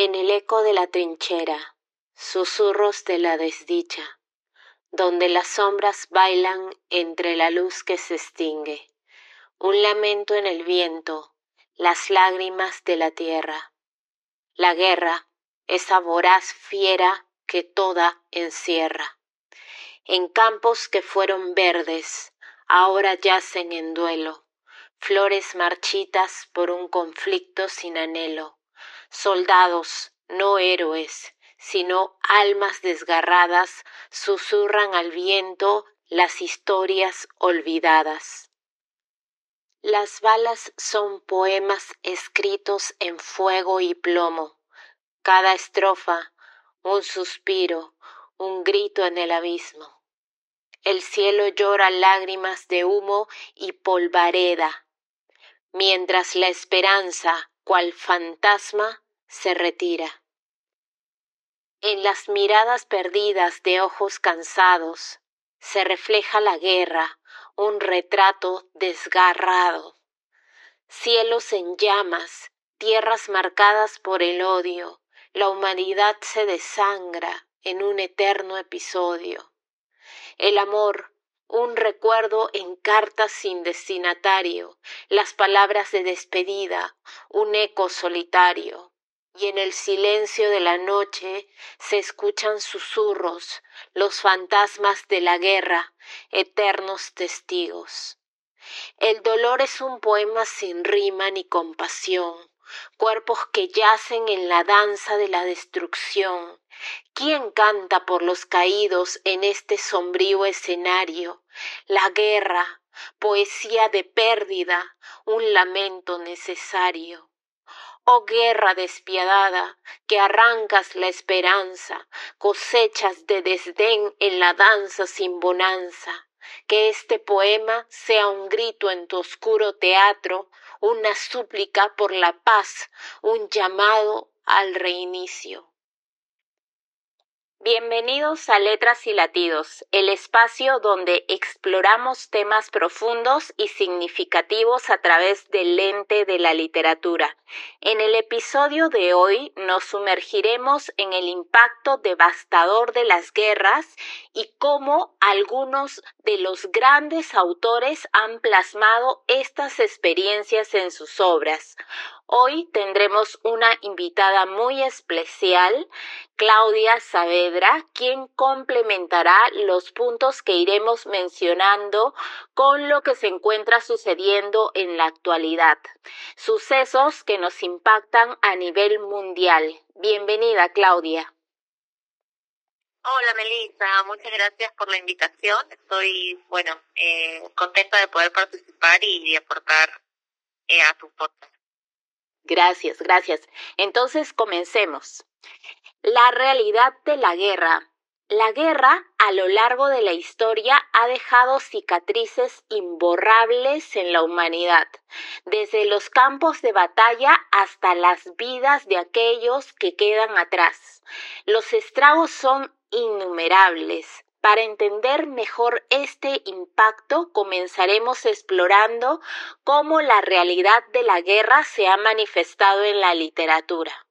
En el eco de la trinchera, susurros de la desdicha, donde las sombras bailan entre la luz que se extingue, un lamento en el viento, las lágrimas de la tierra. La guerra, esa voraz fiera que toda encierra. En campos que fueron verdes, ahora yacen en duelo, flores marchitas por un conflicto sin anhelo, soldados, no héroes, sino almas desgarradas, susurran al viento las historias olvidadas. Las balas son poemas escritos en fuego y plomo, cada estrofa un suspiro, un grito en el abismo. El cielo llora lágrimas de humo y polvareda, mientras la esperanza, cual fantasma, se retira. En las miradas perdidas de ojos cansados se refleja la guerra, un retrato desgarrado. Cielos en llamas, tierras marcadas por el odio, la humanidad se desangra en un eterno episodio. El amor, un recuerdo en cartas sin destinatario, las palabras de despedida, un eco solitario. Y en el silencio de la noche se escuchan susurros, los fantasmas de la guerra, eternos testigos. El dolor es un poema sin rima ni compasión, cuerpos que yacen en la danza de la destrucción. ¿Quién canta por los caídos en este sombrío escenario? La guerra, poesía de pérdida, un lamento necesario. Oh guerra despiadada, que arrancas la esperanza, cosechas de desdén en la danza sin bonanza. Que este poema sea un grito en tu oscuro teatro, una súplica por la paz, un llamado al reinicio. Bienvenidos a Letras y Latidos, el espacio donde exploramos temas profundos y significativos a través del lente de la literatura. En el episodio de hoy nos sumergiremos en el impacto devastador de las guerras y cómo algunos de los grandes autores han plasmado estas experiencias en sus obras. Hoy tendremos una invitada muy especial, Claudia Saavedra, quien complementará los puntos que iremos mencionando con lo que se encuentra sucediendo en la actualidad. Sucesos que nos impactan a nivel mundial. Bienvenida, Claudia. Hola Melissa, muchas gracias por la invitación. Estoy, bueno, eh, contenta de poder participar y aportar eh, a tu podcast. Gracias, gracias. Entonces comencemos. La realidad de la guerra. La guerra a lo largo de la historia ha dejado cicatrices imborrables en la humanidad, desde los campos de batalla hasta las vidas de aquellos que quedan atrás. Los estragos son innumerables, para entender mejor este impacto, comenzaremos explorando cómo la realidad de la guerra se ha manifestado en la literatura.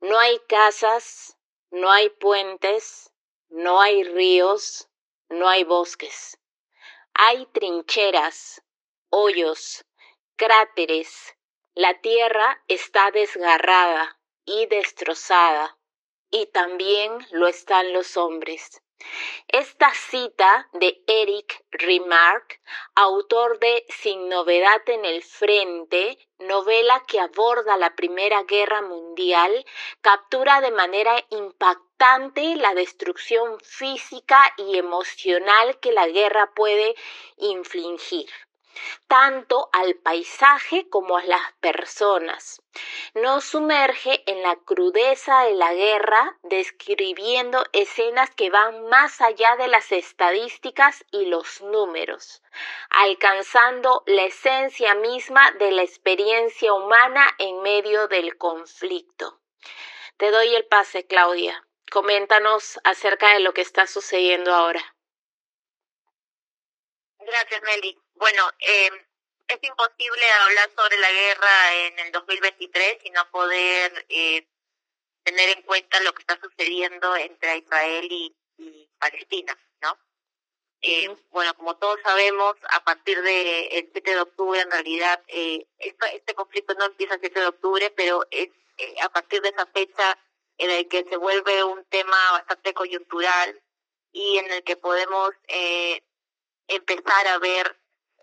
No hay casas, no hay puentes, no hay ríos, no hay bosques. Hay trincheras, hoyos, cráteres. La tierra está desgarrada y destrozada y también lo están los hombres. Esta cita de Eric Remarque, autor de Sin novedad en el frente, novela que aborda la Primera Guerra Mundial, captura de manera impactante la destrucción física y emocional que la guerra puede infligir tanto al paisaje como a las personas. Nos sumerge en la crudeza de la guerra, describiendo escenas que van más allá de las estadísticas y los números, alcanzando la esencia misma de la experiencia humana en medio del conflicto. Te doy el pase, Claudia. Coméntanos acerca de lo que está sucediendo ahora. Gracias, Meli. Bueno, eh, es imposible hablar sobre la guerra en el 2023 y no poder eh, tener en cuenta lo que está sucediendo entre Israel y, Palestina, ¿no? Eh, bueno, como todos sabemos, a partir del el 7 de octubre, en realidad, eh, este conflicto no empieza el 7 de octubre, pero es eh, a partir de esa fecha en el que se vuelve un tema bastante coyuntural y en el que podemos eh, empezar a ver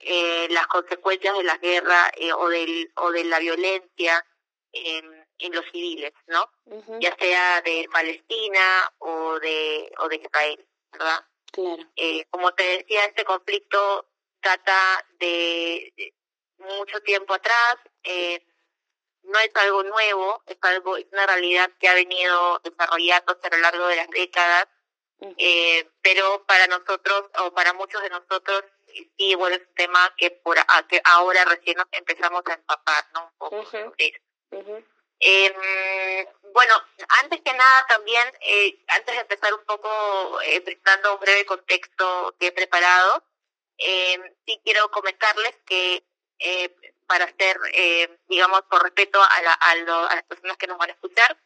eh, las consecuencias de la guerra eh, o, del, o de la violencia en, en los civiles, ¿no? Ya sea de Palestina o de, o de Israel, ¿verdad? Claro. Eh, como te decía, este conflicto data de, mucho tiempo atrás, eh, no es algo nuevo, es algo, es una realidad que ha venido desarrollándose a lo largo de las décadas, eh, pero para nosotros o para muchos de nosotros sí, bueno, es un tema que por que ahora recién nos empezamos a empapar, ¿no? Un poco sobre Eh, bueno, antes que nada también, eh, antes de empezar un poco eh, prestando un breve contexto que he preparado, eh, sí quiero comentarles que eh, para hacer, eh, digamos, por respeto a, la, a, a, las personas que nos van a escuchar,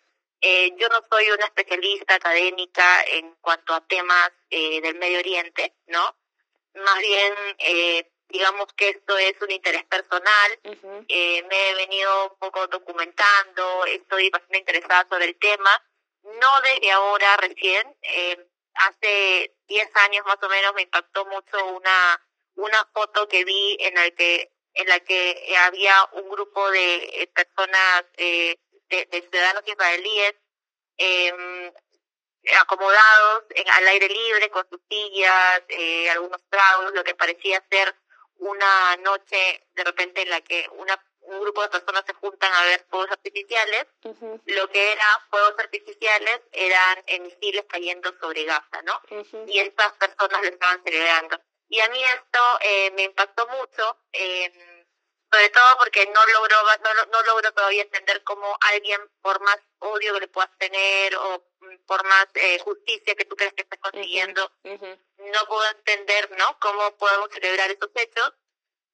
eh, yo no soy una especialista académica en cuanto a temas eh, del Medio Oriente, ¿no? Más bien, eh, digamos que esto es un interés personal. eh, me he venido un poco documentando, estoy bastante interesada sobre el tema. No desde ahora, recién. Eh, hace 10 años más o menos me impactó mucho una, una foto que vi en la que, en la que había un grupo de personas, eh, de, de ciudadanos israelíes, eh, acomodados en, al aire libre con sus sillas, eh, algunos tragos, lo que parecía ser una noche de repente en la que una un grupo de personas se juntan a ver fuegos artificiales, uh -huh. lo que era fuegos artificiales eran misiles cayendo sobre Gaza, ¿no? Uh -huh. Y estas personas lo estaban celebrando. Y a mí esto eh, me impactó mucho, eh, sobre todo porque no logro, no, no logro todavía entender cómo alguien, por más odio que le puedas tener o por más eh, justicia que tú crees que estás consiguiendo, uh -huh. no puedo entender, ¿no? Cómo podemos celebrar esos hechos.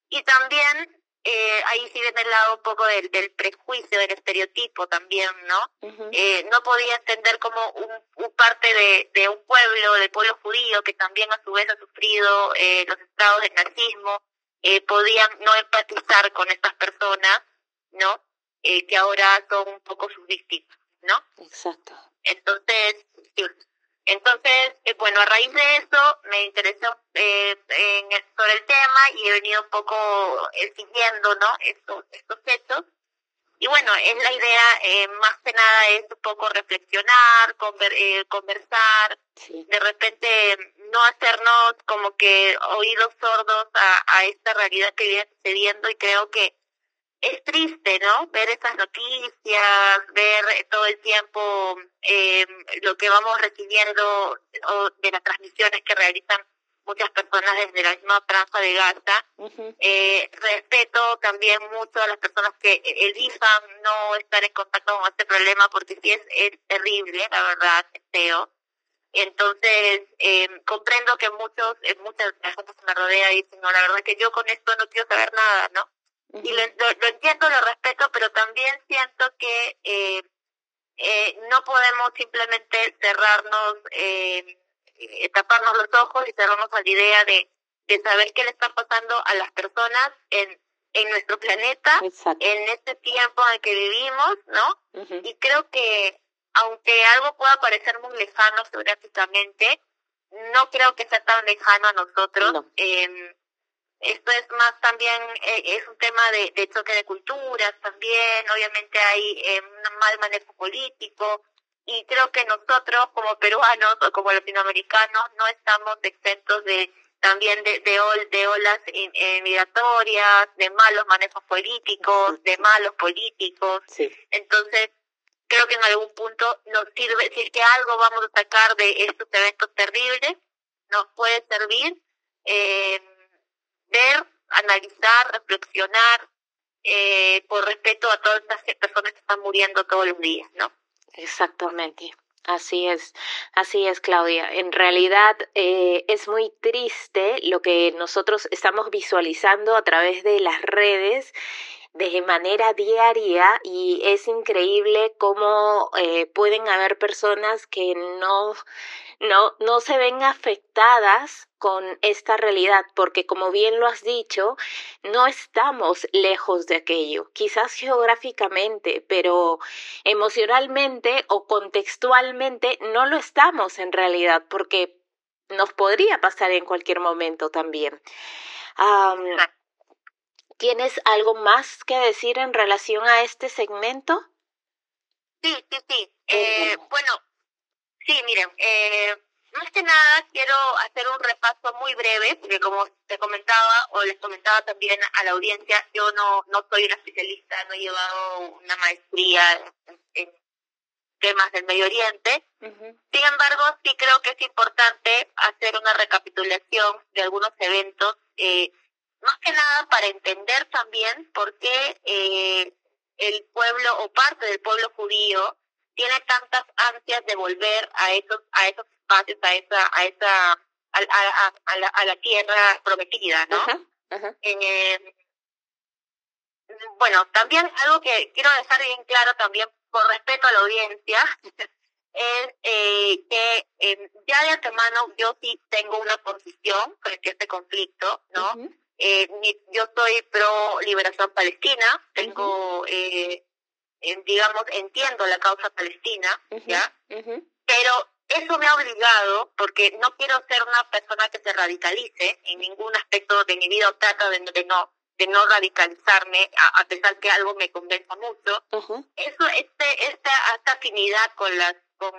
Y también eh, ahí sí viene el lado un poco del, del prejuicio, del estereotipo también, ¿no? Uh -huh. eh, no podía entender como un, un parte de, de, un pueblo, del pueblo judío, que también a su vez ha sufrido eh, los estragos del nazismo, eh, podían no empatizar con estas personas, ¿no? Eh, que ahora son un poco sus víctimas, ¿no? Exacto. Entonces, sí. Entonces, eh, bueno, a raíz de eso me interesó eh, en el, sobre el tema y he venido un poco eh, siguiendo, ¿no? Estos, estos hechos. Y bueno, es la idea, eh, más que nada es un poco reflexionar, conver, eh, conversar, sí. de repente no hacernos como que oídos sordos a, a esta realidad que viene sucediendo y creo que es triste, ¿no? Ver esas noticias, ver todo el tiempo eh, lo que vamos recibiendo o de las transmisiones que realizan muchas personas desde la misma franja de Gaza. Uh -huh. eh, respeto también mucho a las personas que elijan no estar en contacto con este problema porque sí es, es terrible, la verdad, es feo. Entonces, eh, comprendo que muchos, eh, muchas personas que me rodean dicen, no, la verdad que yo con esto no quiero saber nada, ¿no? Y lo, lo, lo, entiendo, lo respeto, pero también siento que eh, eh, no podemos simplemente cerrarnos, eh, taparnos los ojos y cerrarnos a la idea de, de saber qué le está pasando a las personas en, en nuestro planeta, Exacto. en este tiempo en el que vivimos, ¿no? Uh -huh. Y creo que, aunque algo pueda parecer muy lejano geográficamente, no creo que sea tan lejano a nosotros. No. Eh, esto es más también, eh, es un tema de, de, choque de culturas también, obviamente hay eh, un mal manejo político y creo que nosotros como peruanos o como latinoamericanos no estamos exentos de también de, de, ol, de olas in, eh, migratorias, de malos manejos políticos, de malos políticos. Sí. Entonces, creo que en algún punto nos sirve, si es que algo vamos a sacar de estos eventos terribles, nos puede servir. Eh, ver, analizar, reflexionar, eh, por respeto a todas estas personas que están muriendo todos los días, ¿no? Exactamente. Así es, así es, Claudia. En realidad eh, es muy triste lo que nosotros estamos visualizando a través de las redes de manera diaria y es increíble cómo eh, pueden haber personas que no, no, no se ven afectadas con esta realidad, porque como bien lo has dicho, no estamos lejos de aquello, quizás geográficamente, pero emocionalmente o contextualmente no lo estamos en realidad, porque nos podría pasar en cualquier momento también. ¿Tienes algo más que decir en relación a este segmento? Sí, sí, sí. Eh, bueno, sí, miren, eh, más que nada quiero hacer un repaso muy breve, porque como te comentaba o les comentaba también a la audiencia, yo no, no soy una especialista, no he llevado una maestría en, temas del Medio Oriente. Sin embargo, sí creo que es importante hacer una recapitulación de algunos eventos eh, más que nada para entender también por qué eh, el pueblo o parte del pueblo judío tiene tantas ansias de volver a esos a esos espacios a esa a esa a, a, a, la, a la, tierra prometida no Eh, bueno también algo que quiero dejar bien claro también por respeto a la audiencia es eh, que eh, ya de antemano yo sí tengo una posición frente a este conflicto no eh, yo soy pro liberación palestina, tengo, eh, digamos, entiendo la causa palestina, ¿ya? Pero eso me ha obligado, porque no quiero ser una persona que se radicalice en ningún aspecto de mi vida, o trato de, no de no radicalizarme, a, pesar que algo me convenza mucho. Eso, este, esta, esta afinidad con las, con,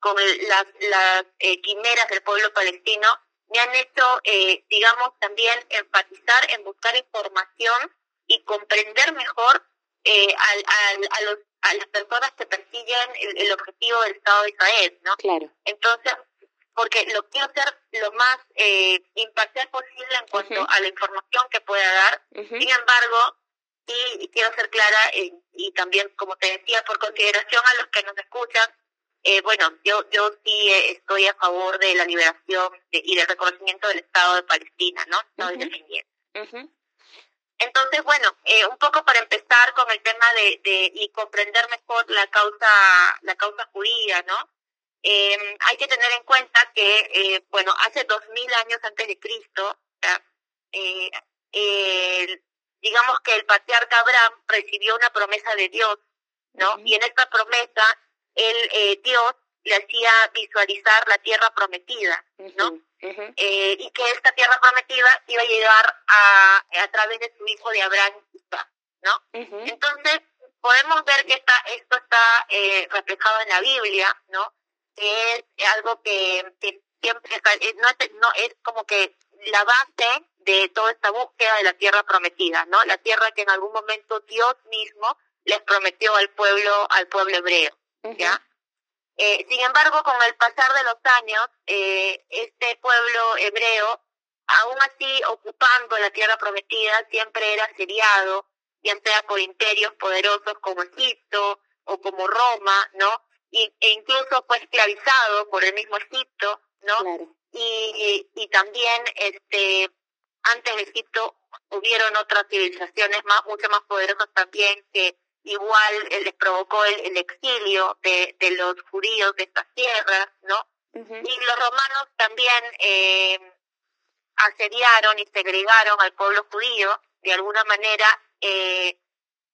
con las, las eh, quimeras del pueblo palestino me han hecho, eh, digamos, también enfatizar en buscar información y comprender mejor eh, al, al, a, los, a las personas que persiguen el, objetivo del Estado de Israel, ¿no? Claro. Entonces, porque lo quiero hacer lo más eh, imparcial posible en cuanto a la información que pueda dar. Sin embargo, y quiero ser clara eh, y también, como te decía, por consideración a los que nos escuchan, eh, bueno, yo, yo sí eh, estoy a favor de la liberación y del reconocimiento del Estado de Palestina, ¿no? Estoy defendiendo. Entonces, bueno, eh, un poco para empezar con el tema de, de y comprender mejor la causa, la causa judía, ¿no? Eh, hay que tener en cuenta que, eh, bueno, hace dos mil años antes de Cristo, digamos que el patriarca Abraham recibió una promesa de Dios, ¿no? Y en esta promesa el eh, Dios le hacía visualizar la tierra prometida, ¿no? Eh, y que esta tierra prometida iba a llegar a, a través de su hijo de Abraham, ¿no? Entonces, podemos ver que está, esto está eh, reflejado en la Biblia, ¿no? Que es algo que, que siempre eh, no, es, no es como que la base de toda esta búsqueda de la tierra prometida, ¿no? La tierra que en algún momento Dios mismo les prometió al pueblo, al pueblo hebreo. ¿Ya? Eh, sin embargo, con el pasar de los años, eh, este pueblo hebreo, aún así ocupando la tierra prometida, siempre era asediado, ya sea por imperios poderosos como Egipto o como Roma, ¿no? Y, e incluso fue esclavizado por el mismo Egipto, ¿no? Y, y, también, este, antes de Egipto hubieron otras civilizaciones más, mucho más poderosas también que igual les provocó el, exilio de, de, los judíos de estas tierras, ¿no? Y los romanos también eh, asediaron y segregaron al pueblo judío de alguna manera eh,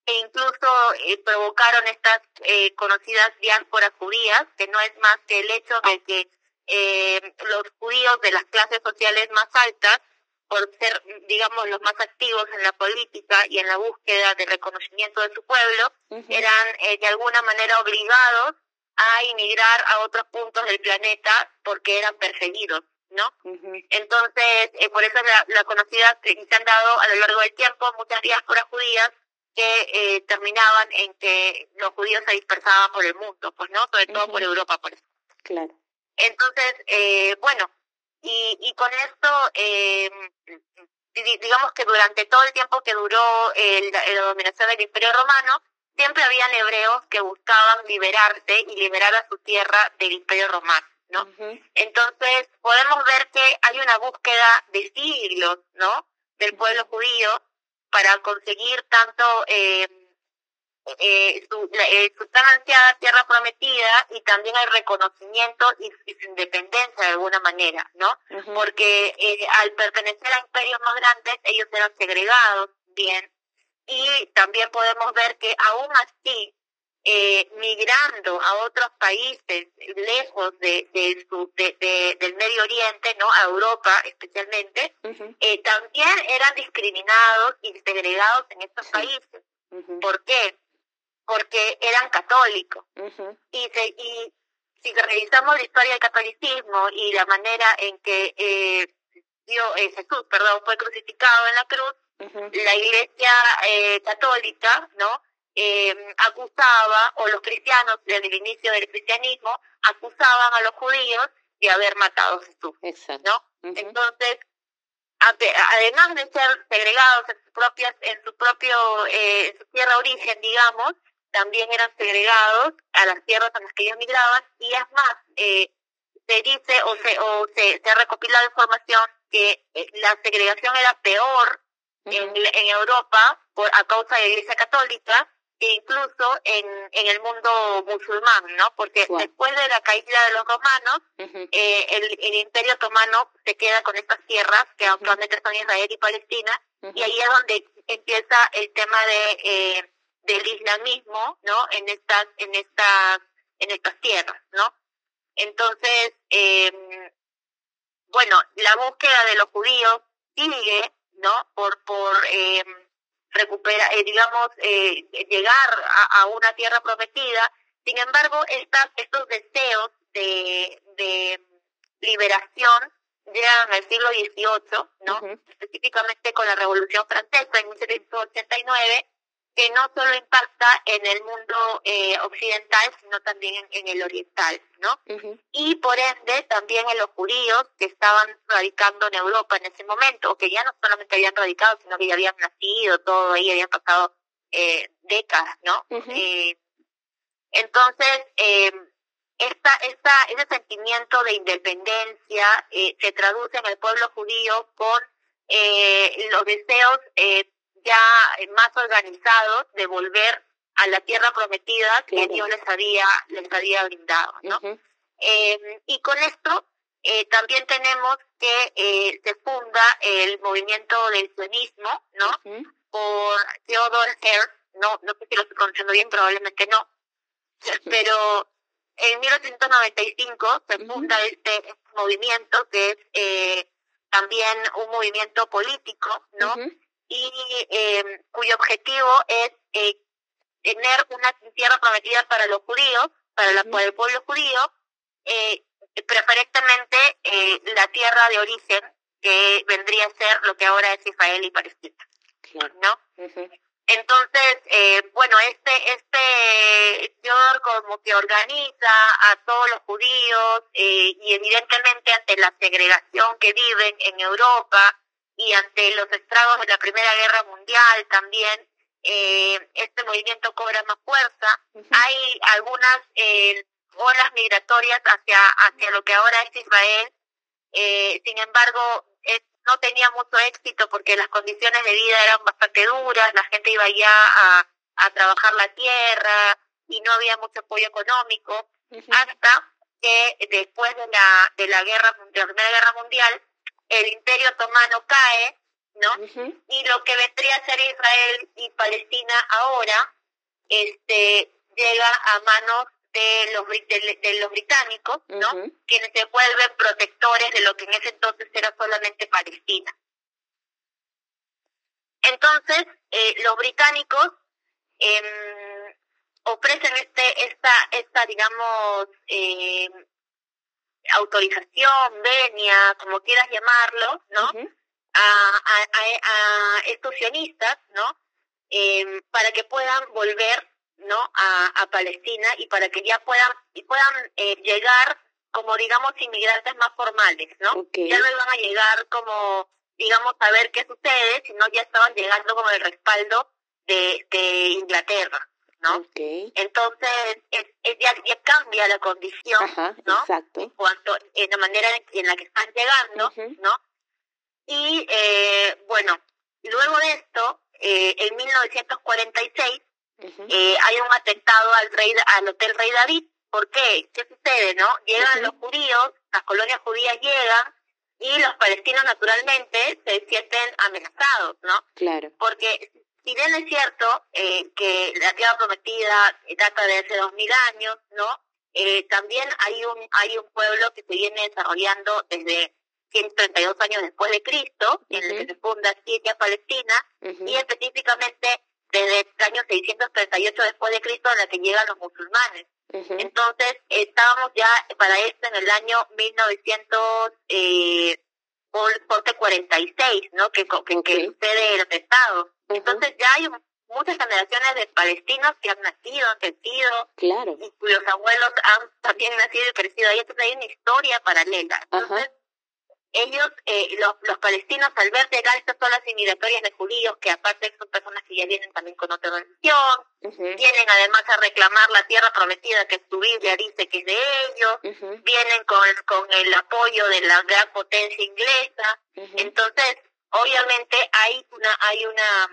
e incluso eh, provocaron estas eh, conocidas diásporas judías, que no es más que el hecho de que eh, los judíos de las clases sociales más altas por ser, digamos, los más activos en la política y en la búsqueda de reconocimiento de su pueblo, eran eh, de alguna manera obligados a emigrar a otros puntos del planeta porque eran perseguidos, ¿no? Entonces, eh, por eso la, la conocida que se han dado a lo largo del tiempo muchas diásporas judías que eh, terminaban en que los judíos se dispersaban por el mundo, pues, ¿no? Sobre todo por Europa, por eso. Claro. Entonces, eh, bueno, y, y con esto, eh, digamos que durante todo el tiempo que duró el, la dominación del Imperio Romano, siempre habían hebreos que buscaban liberarse y liberar a su tierra del imperio romano, ¿no? Entonces podemos ver que hay una búsqueda de siglos, ¿no? Del pueblo judío para conseguir tanto eh, eh, su, eh, su, tan ansiada tierra prometida y también el reconocimiento y, su independencia de alguna manera, ¿no? Porque eh, al pertenecer a imperios más grandes, ellos eran segregados, bien, y también podemos ver que aún así, eh, migrando a otros países lejos de, de, su, de, del Medio Oriente, ¿no? A Europa especialmente, eh, también eran discriminados y segregados en estos países. ¿Por qué? Porque eran católicos. y, se, y si revisamos la historia del catolicismo y la manera en que eh, Dios, eh, Jesús perdón, fue crucificado en la cruz, la iglesia eh, católica, ¿no? Eh, acusaba, o los cristianos desde el inicio del cristianismo, acusaban a los judíos de haber matado a Jesús, ¿no? Entonces, además de ser segregados en sus propias, en su propio, eh, en su tierra origen, digamos, también eran segregados a las tierras a las que ellos migraban y es más, eh, se dice o se, o se, se ha recopilado información que eh, la segregación era peor en, en Europa por, a causa de la Iglesia Católica e incluso en, en el mundo musulmán, ¿no? Porque después de la caída de los romanos, eh, el, el, Imperio Otomano se queda con estas tierras que actualmente son Israel y Palestina, y ahí es donde empieza el tema de eh, del islamismo, ¿no? En estas, en estas, en estas tierras, ¿no? Entonces, eh, bueno, la búsqueda de los judíos sigue, ¿no? Por, por eh, recuperar, eh, digamos, eh, llegar a, a, una tierra prometida. Sin embargo, estas, estos deseos de, de liberación llegan al siglo XVIII, ¿no? Específicamente con la Revolución Francesa en 1789 que no solo impacta en el mundo eh, occidental, sino también en, el oriental, ¿no? Y por ende también en los judíos que estaban radicando en Europa en ese momento, que ya no solamente habían radicado, sino que ya habían nacido, todo ahí, habían pasado eh, décadas, ¿no? eh, entonces, eh, esta, esta, ese sentimiento de independencia eh, se traduce en el pueblo judío con eh, los deseos eh, ya más organizados de volver a la tierra prometida que Dios les había, les había brindado, ¿no? eh, y con esto eh, también tenemos que eh, se funda el movimiento del sionismo, ¿no? Por Theodore Herz, no, no sé si lo estoy pronunciando bien, probablemente no, pero en 1895 se funda este, este, movimiento que es eh, también un movimiento político, ¿no? Y eh, cuyo objetivo es eh, tener una tierra prometida para los judíos, para, la, el pueblo judío, eh, preferentemente eh, la tierra de origen que vendría a ser lo que ahora es Israel y Palestina, ¿no? Entonces, eh, bueno, este este señor como que organiza a todos los judíos eh, y evidentemente ante la segregación que viven en Europa, y ante los estragos de la Primera Guerra Mundial también eh, este movimiento cobra más fuerza. Hay algunas eh, olas migratorias hacia, hacia lo que ahora es Israel. Eh, sin embargo, no tenía mucho éxito porque las condiciones de vida eran bastante duras, la gente iba ya a, a trabajar la tierra y no había mucho apoyo económico, hasta que después de la, de la guerra, de la Primera Guerra Mundial, el imperio otomano cae, ¿no? Y lo que vendría a ser Israel y Palestina ahora, este, llega a manos de los, de, los británicos, ¿no? Quienes se vuelven protectores de lo que en ese entonces era solamente Palestina. Entonces, eh, los británicos eh, ofrecen este, esta, esta, digamos, eh, autorización, venia, como quieras llamarlo, ¿no? a, a, a, estos sionistas, ¿no? Eh, para que puedan volver, ¿no? A, a Palestina y para que ya puedan, y puedan eh, llegar como, digamos, inmigrantes más formales, ¿no? Ya no iban a llegar como, digamos, a ver qué sucede, sino ya estaban llegando como el respaldo de, de Inglaterra, ¿no? Entonces, es, ya, ya, cambia la condición, ¿no? Exacto. En cuanto, en la manera en la que están llegando, ¿no? Y, eh, bueno, luego de esto, eh, en 1946, eh, hay un atentado al, rey, al Hotel Rey David. ¿Por qué? ¿Qué sucede, no? Llegan los judíos, las colonias judías llegan, y los palestinos naturalmente se sienten amenazados, ¿no? Claro. Porque si bien es cierto eh, que la tierra prometida data de hace dos mil años, ¿no? Eh, también hay un hay un pueblo que se viene desarrollando desde 132 años después de Cristo, en el que se funda Siria, Palestina, y específicamente desde el año 638 después de Cristo en la que llegan los musulmanes. Entonces, estábamos ya para esto en el año 1946, eh, ¿no? Que, que, que sucede el atentado. Entonces ya hay muchas generaciones de palestinos que han nacido, han crecido, claro. y cuyos abuelos han también nacido y crecido ahí. Entonces hay una historia paralela. Entonces, ellos, eh, los, los palestinos, al ver llegar estas olas inmigratorias de judíos, que aparte son personas que ya vienen también con otra religión, vienen además a reclamar la tierra prometida que su Biblia dice que es de ellos, vienen con, con el apoyo de la gran potencia inglesa. Entonces, obviamente hay una, hay una,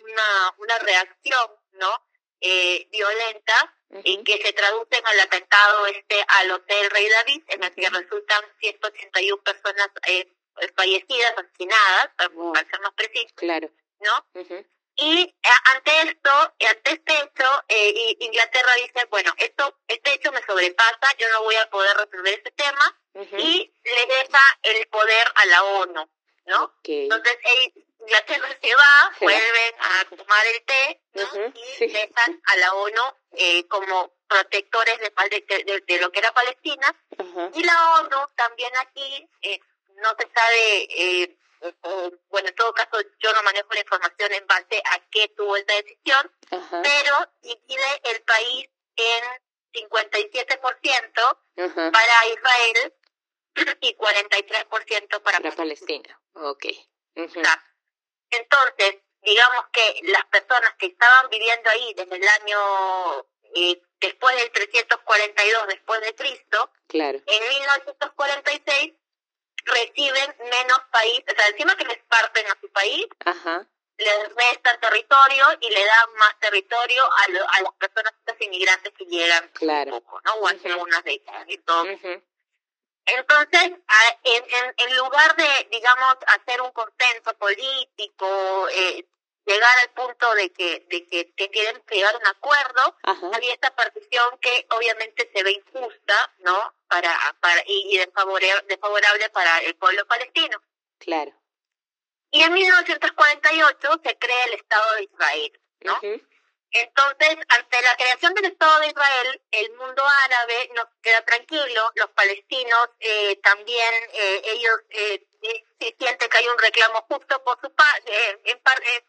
una, una reacción, ¿no? Eh, violenta y que se traducen al atentado este al Hotel Rey David, en el que resultan 181 personas eh, fallecidas, asesinadas, para ser más preciso. Claro. ¿No? Y eh, ante esto, ante este hecho, eh, Inglaterra dice, bueno, esto, este hecho me sobrepasa, yo no voy a poder resolver este tema, y le deja el poder a la ONU, ¿no? Entonces, Inglaterra se va, vuelven a tomar el té y dejan a la ONU eh, como protectores de, de, lo que era Palestina. Y la ONU también aquí, eh, no se sabe, eh, bueno, en todo caso yo no manejo la información en base a qué tuvo esta decisión, pero divide el país en 57% para Israel y 43% para, para Palestina. Ok. Entonces, digamos que las personas que estaban viviendo ahí desde el año eh, después del 342 después de Cristo, claro. en 1946 reciben menos país, o sea, encima que les parten a su país, les restan territorio y le dan más territorio a, a las personas, estas inmigrantes que llegan claro. poco, ¿no? O hace unas décadas y todo. Entonces, en, en, en, lugar de, digamos, hacer un consenso político, eh, llegar al punto de que, de que, que quieren llegar a un acuerdo, había esta partición que obviamente se ve injusta, ¿no? Para, para, y, desfavorable, desfavorable para el pueblo palestino. Claro. Y en 1948 se crea el Estado de Israel, ¿no? Entonces, ante la creación del Estado de Israel, el mundo árabe nos queda tranquilo, los palestinos eh, también, eh, ellos eh, sienten que hay un reclamo justo por su parte, en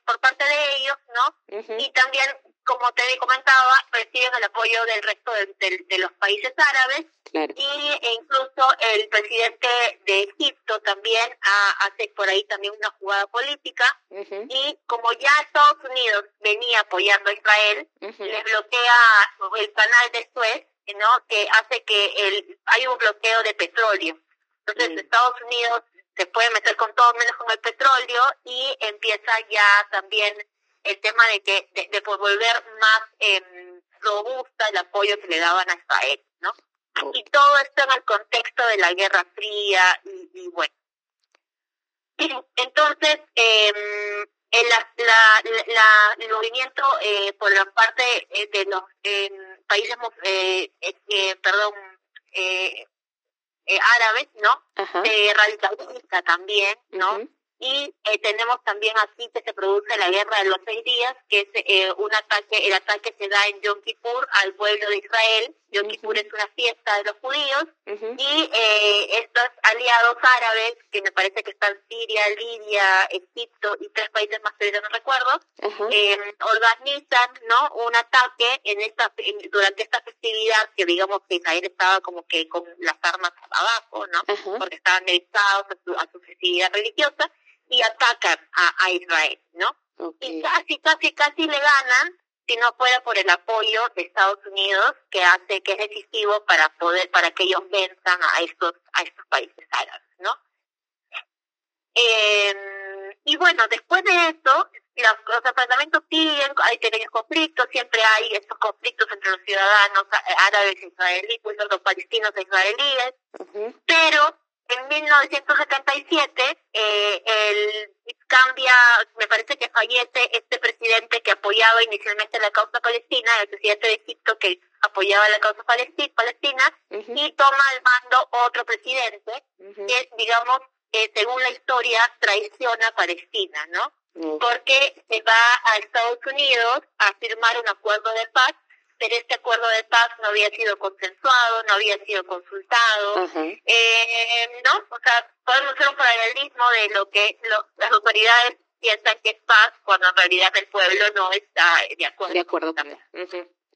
por parte de ellos, ¿no? Y también como te comentaba, reciben el apoyo del resto de, los países árabes y e incluso el presidente de Egipto también hace por ahí también una jugada política y como ya Estados Unidos venía apoyando a Israel, le bloquea el canal de Suez, ¿no? que hace que el, hay un bloqueo de petróleo. Entonces. Estados Unidos se puede meter con todo menos con el petróleo y empieza ya también el tema de que de, volver más eh, robusta el apoyo que le daban a Israel, ¿no? Y todo esto en el contexto de la Guerra Fría y, y bueno. Entonces, eh, el, la, la, el movimiento eh, por la parte eh, de los países, eh, eh, perdón, eh, árabes, ¿no? radicalista también, ¿no? Y eh, tenemos también aquí que se produce la guerra de los seis días, que es eh, un ataque, el ataque se da en Yom Kippur al pueblo de Israel. Yom Kippur es una fiesta de los judíos y eh, estos aliados árabes, que me parece que están Siria, Libia, Egipto y tres países más que yo no recuerdo, organizan no un ataque en esta durante esta festividad que digamos que Israel estaba como que con las armas abajo, ¿no? Porque estaban dedicados a su, a su festividad religiosa y atacan a, a Israel, ¿no? Y casi, casi, casi le ganan, si no fuera por el apoyo de Estados Unidos que hace que es decisivo para poder para que ellos venzan a estos a estos países árabes no eh, y bueno después de eso los, los enfrentamientos siguen hay pequeños conflictos siempre hay estos conflictos entre los ciudadanos árabes e israelíes pues los palestinos e israelíes pero en 1977 eh, el, cambia, me parece que fallece este presidente que apoyaba inicialmente la causa palestina, el presidente de Egipto que apoyaba la causa palestina, y toma al mando otro presidente que, digamos, eh, según la historia, traiciona a Palestina, ¿no? Porque se va a Estados Unidos a firmar un acuerdo de paz pero este acuerdo de paz no había sido consensuado, no había sido consultado, eh, ¿no? O sea, podemos hacer un paralelismo de lo que las autoridades piensan que es paz cuando en realidad el pueblo no está de acuerdo. De acuerdo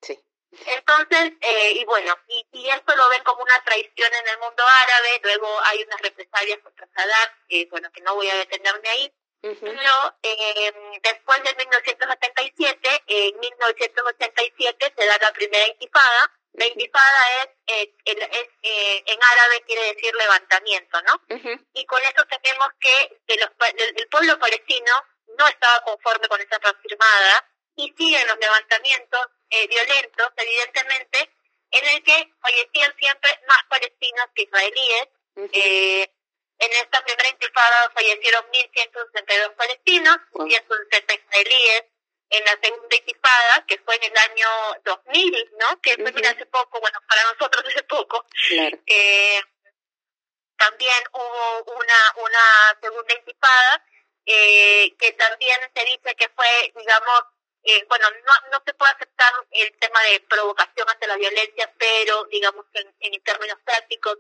Sí. Entonces, eh, y bueno, y, y, esto lo ven como una traición en el mundo árabe, luego hay unas represalias contra Saddam, que bueno, que no voy a detenerme ahí, pero eh, después de 1977, en 1987 se da la primera intifada. La intifada es, eh, es eh, en árabe quiere decir levantamiento, ¿no? Y con eso tenemos que, los, el, pueblo palestino no estaba conforme con esa transfirmada y siguen los levantamientos eh, violentos, evidentemente, en el que fallecían siempre más palestinos que israelíes. eh, en esta primera intifada fallecieron 1.162 palestinos, 160 israelíes. En la segunda intifada, que fue en el año 2000, ¿no? Que fue hace poco, bueno, para nosotros hace poco. Eh, también hubo una, una segunda intifada eh, que también se dice que fue, digamos, eh, bueno, no, no se puede aceptar el tema de provocación ante la violencia, pero digamos que en términos prácticos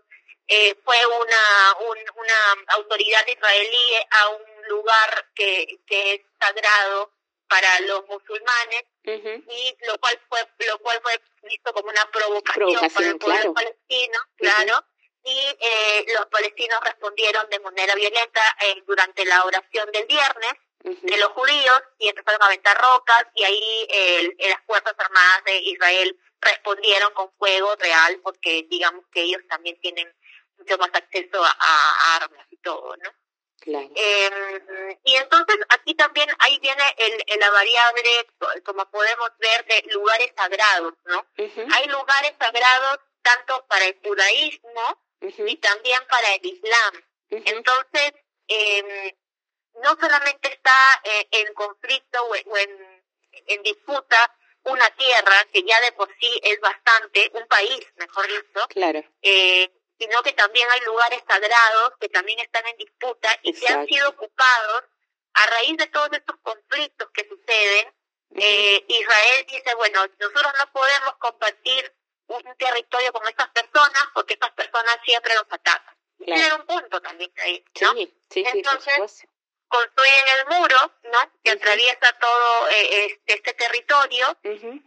eh, fue una, una autoridad israelí a un lugar que, que es sagrado para los musulmanes y lo cual fue lo cual fue visto como una provocación, para el pueblo palestino claro y eh, los palestinos respondieron de manera violenta eh, durante la oración del viernes de los judíos y empezaron a aventar rocas y ahí eh, las fuerzas armadas de Israel respondieron con fuego real porque digamos que ellos también tienen mucho más acceso a, armas y todo, ¿no? Claro. Eh, y entonces aquí también ahí viene el, la variable, como podemos ver, de lugares sagrados, ¿no? Hay lugares sagrados tanto para el judaísmo y también para el islam. Entonces, eh, no solamente está eh, en conflicto o, en, en disputa una tierra que ya de por sí es bastante, un país, mejor dicho, claro. eh, sino que también hay lugares sagrados que también están en disputa y que han sido ocupados a raíz de todos estos conflictos que suceden. eh, Israel dice, bueno, nosotros no podemos compartir un territorio con estas personas porque estas personas siempre nos atacan. Tienen un punto también ahí, ¿no? Entonces, construyen el muro, ¿no? Que atraviesa todo eh, este, este territorio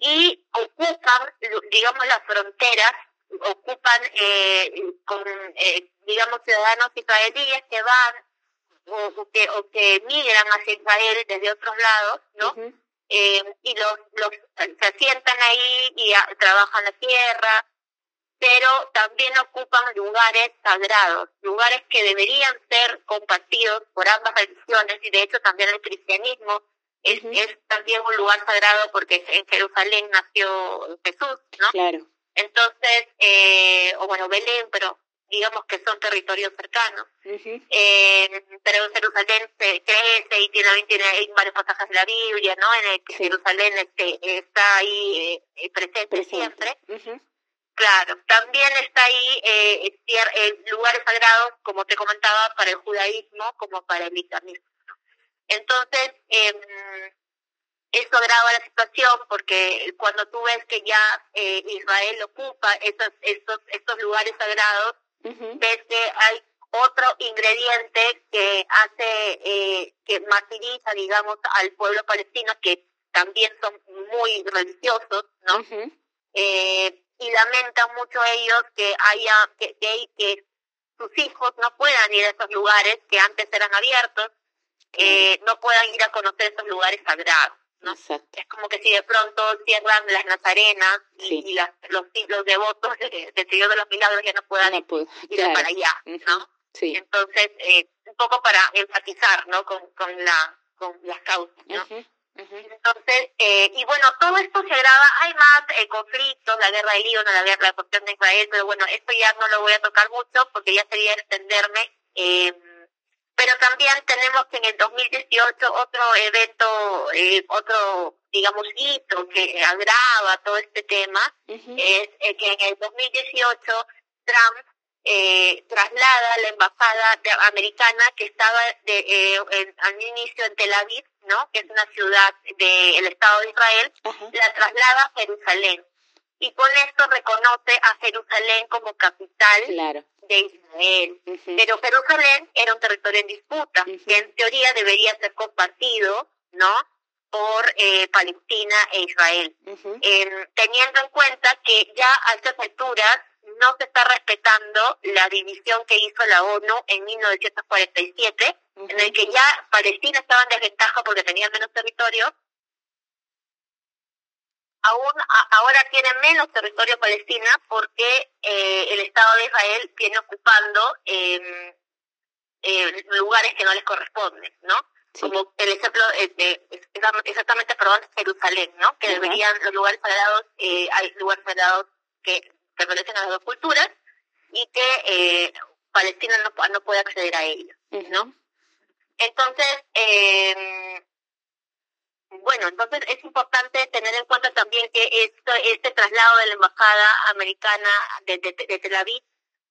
y ocupan, digamos, las fronteras ocupan eh, con, eh, digamos, ciudadanos israelíes que van o, que, o que migran hacia Israel desde otros lados, ¿no? eh, y los, los se asientan ahí y trabajan la tierra, pero también ocupan lugares sagrados, lugares que deberían ser compartidos por ambas religiones, y de hecho también el cristianismo es, es también un lugar sagrado porque en Jerusalén nació Jesús, ¿no? Claro. Entonces, eh, o bueno, Belén, pero digamos que son territorios cercanos. eh, pero Jerusalén se crece y tiene, tiene hay varios pasajes de la Biblia, ¿no? En el que Jerusalén este, está ahí eh, presente, siempre. Claro, también está ahí eh, eh, lugares sagrados, como te comentaba, para el judaísmo como para el islamismo. Entonces, eh, eso agrava la situación porque cuando tú ves que ya eh, Israel ocupa esos, estos, estos lugares sagrados, ves que hay otro ingrediente que hace, eh, que martiriza, digamos, al pueblo palestino, que también son muy religiosos, ¿no? eh, y lamentan mucho ellos que haya, que, que, que sus hijos no puedan ir a esos lugares que antes eran abiertos, eh, no puedan ir a conocer esos lugares sagrados. ¿No? Es como que si de pronto cierran las nazarenas y, las, los, los devotos del Señor de los Milagros ya no puedan ir, para allá, ¿no? Sí. Entonces, eh, un poco para enfatizar, ¿no? Con, con, la, con las causas, ¿no? Entonces, eh, y bueno, todo esto se agrava, hay más eh, conflictos, la guerra de Líbano, la guerra de cuestión de Israel, pero bueno, esto ya no lo voy a tocar mucho porque ya sería extenderme. Eh, pero también tenemos que en el 2018 otro evento, eh, otro, digamos, hito que agrava todo este tema, es eh, que en el 2018 Trump eh, traslada la embajada americana que estaba de, eh, al inicio en Tel Aviv, ¿no? que es una ciudad del Estado de Israel, la traslada a Jerusalén. Y con esto reconoce a Jerusalén como capital de Israel. Pero Jerusalén era un territorio en disputa, que en teoría debería ser compartido, ¿no? por eh, Palestina e Israel, em, teniendo en cuenta que ya a estas alturas no se está respetando la división que hizo la ONU en 1947, en el que ya Palestina estaba en desventaja porque tenía menos territorio. Aún ahora tiene menos territorio Palestina porque eh, el Estado de Israel viene ocupando eh, lugares que no les corresponden, ¿no? Como el ejemplo de, exactamente, perdón, Jerusalén, ¿no? Que deberían los lugares sagrados, eh, hay lugares sagrados que pertenecen a las dos culturas y que eh, Palestina no, no puede acceder a ellos, ¿no? Entonces, eh, bueno, entonces es importante tener en cuenta también que esto, este traslado de la embajada americana de, de, Tel Aviv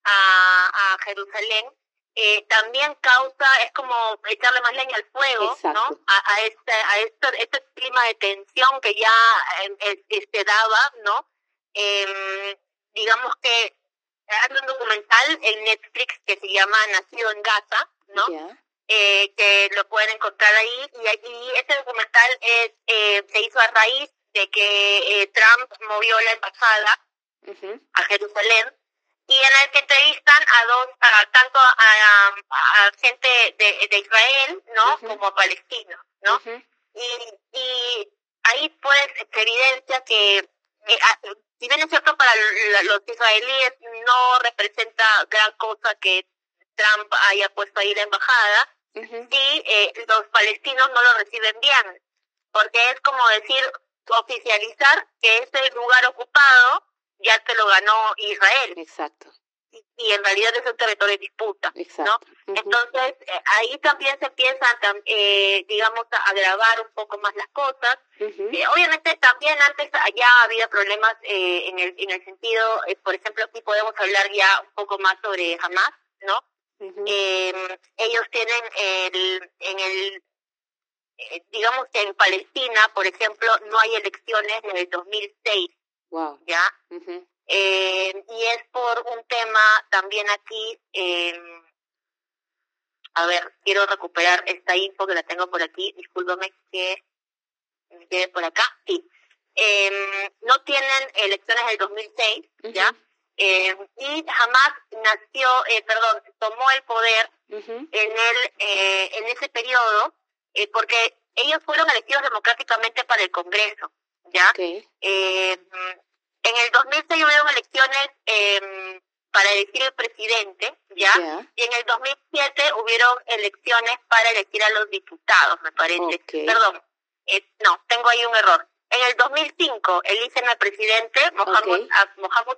a, a Jerusalén eh, también causa, es como echarle más leña al fuego, ¿no? A, a, este, a este, este clima de tensión que ya eh, se daba, ¿no? Eh, digamos que hay un documental en Netflix que se llama Nacido en Gaza, ¿no? Eh, que lo pueden encontrar ahí y, y ese documental es eh, se hizo a raíz de que eh, Trump movió la embajada a Jerusalén y en el que entrevistan a dos, a, tanto a, a, gente de, de, Israel, ¿no? Como a palestinos, ¿no? y, y ahí pues se evidencia que eh, ah, si bien es cierto para los israelíes no representa gran cosa que Trump haya puesto ahí la embajada, sí eh, los palestinos no lo reciben bien, porque es como decir, oficializar que ese lugar ocupado ya te lo ganó Israel. Exacto y en realidad es un territorio de disputa, ¿no? Entonces, eh, ahí también se empiezan, eh, digamos, a agravar un poco más las cosas. Eh, obviamente también antes ya había problemas eh, en, el, en el sentido, por ejemplo, aquí podemos hablar ya un poco más sobre Hamas, ¿no? Eh, ellos tienen el, en el, digamos que en Palestina, por ejemplo, no hay elecciones desde el 2006, wow. ¿ya? Eh, y es por un tema también aquí, eh, a ver, quiero recuperar esta info que la tengo por aquí, discúlpame que me quede por acá, sí. Eh, no tienen elecciones del 2006, ¿ya? Eh, y jamás nació, eh, perdón, tomó el poder en el eh, en ese periodo eh, porque ellos fueron elegidos democráticamente para el Congreso, ¿ya? Okay. Eh, en el 2006 hubo elecciones eh, para elegir el presidente, ¿ya? Y en el 2007 hubieron elecciones para elegir a los diputados, me parece. Perdón, no, tengo ahí un error. En el 2005 eligen al presidente Mohamed,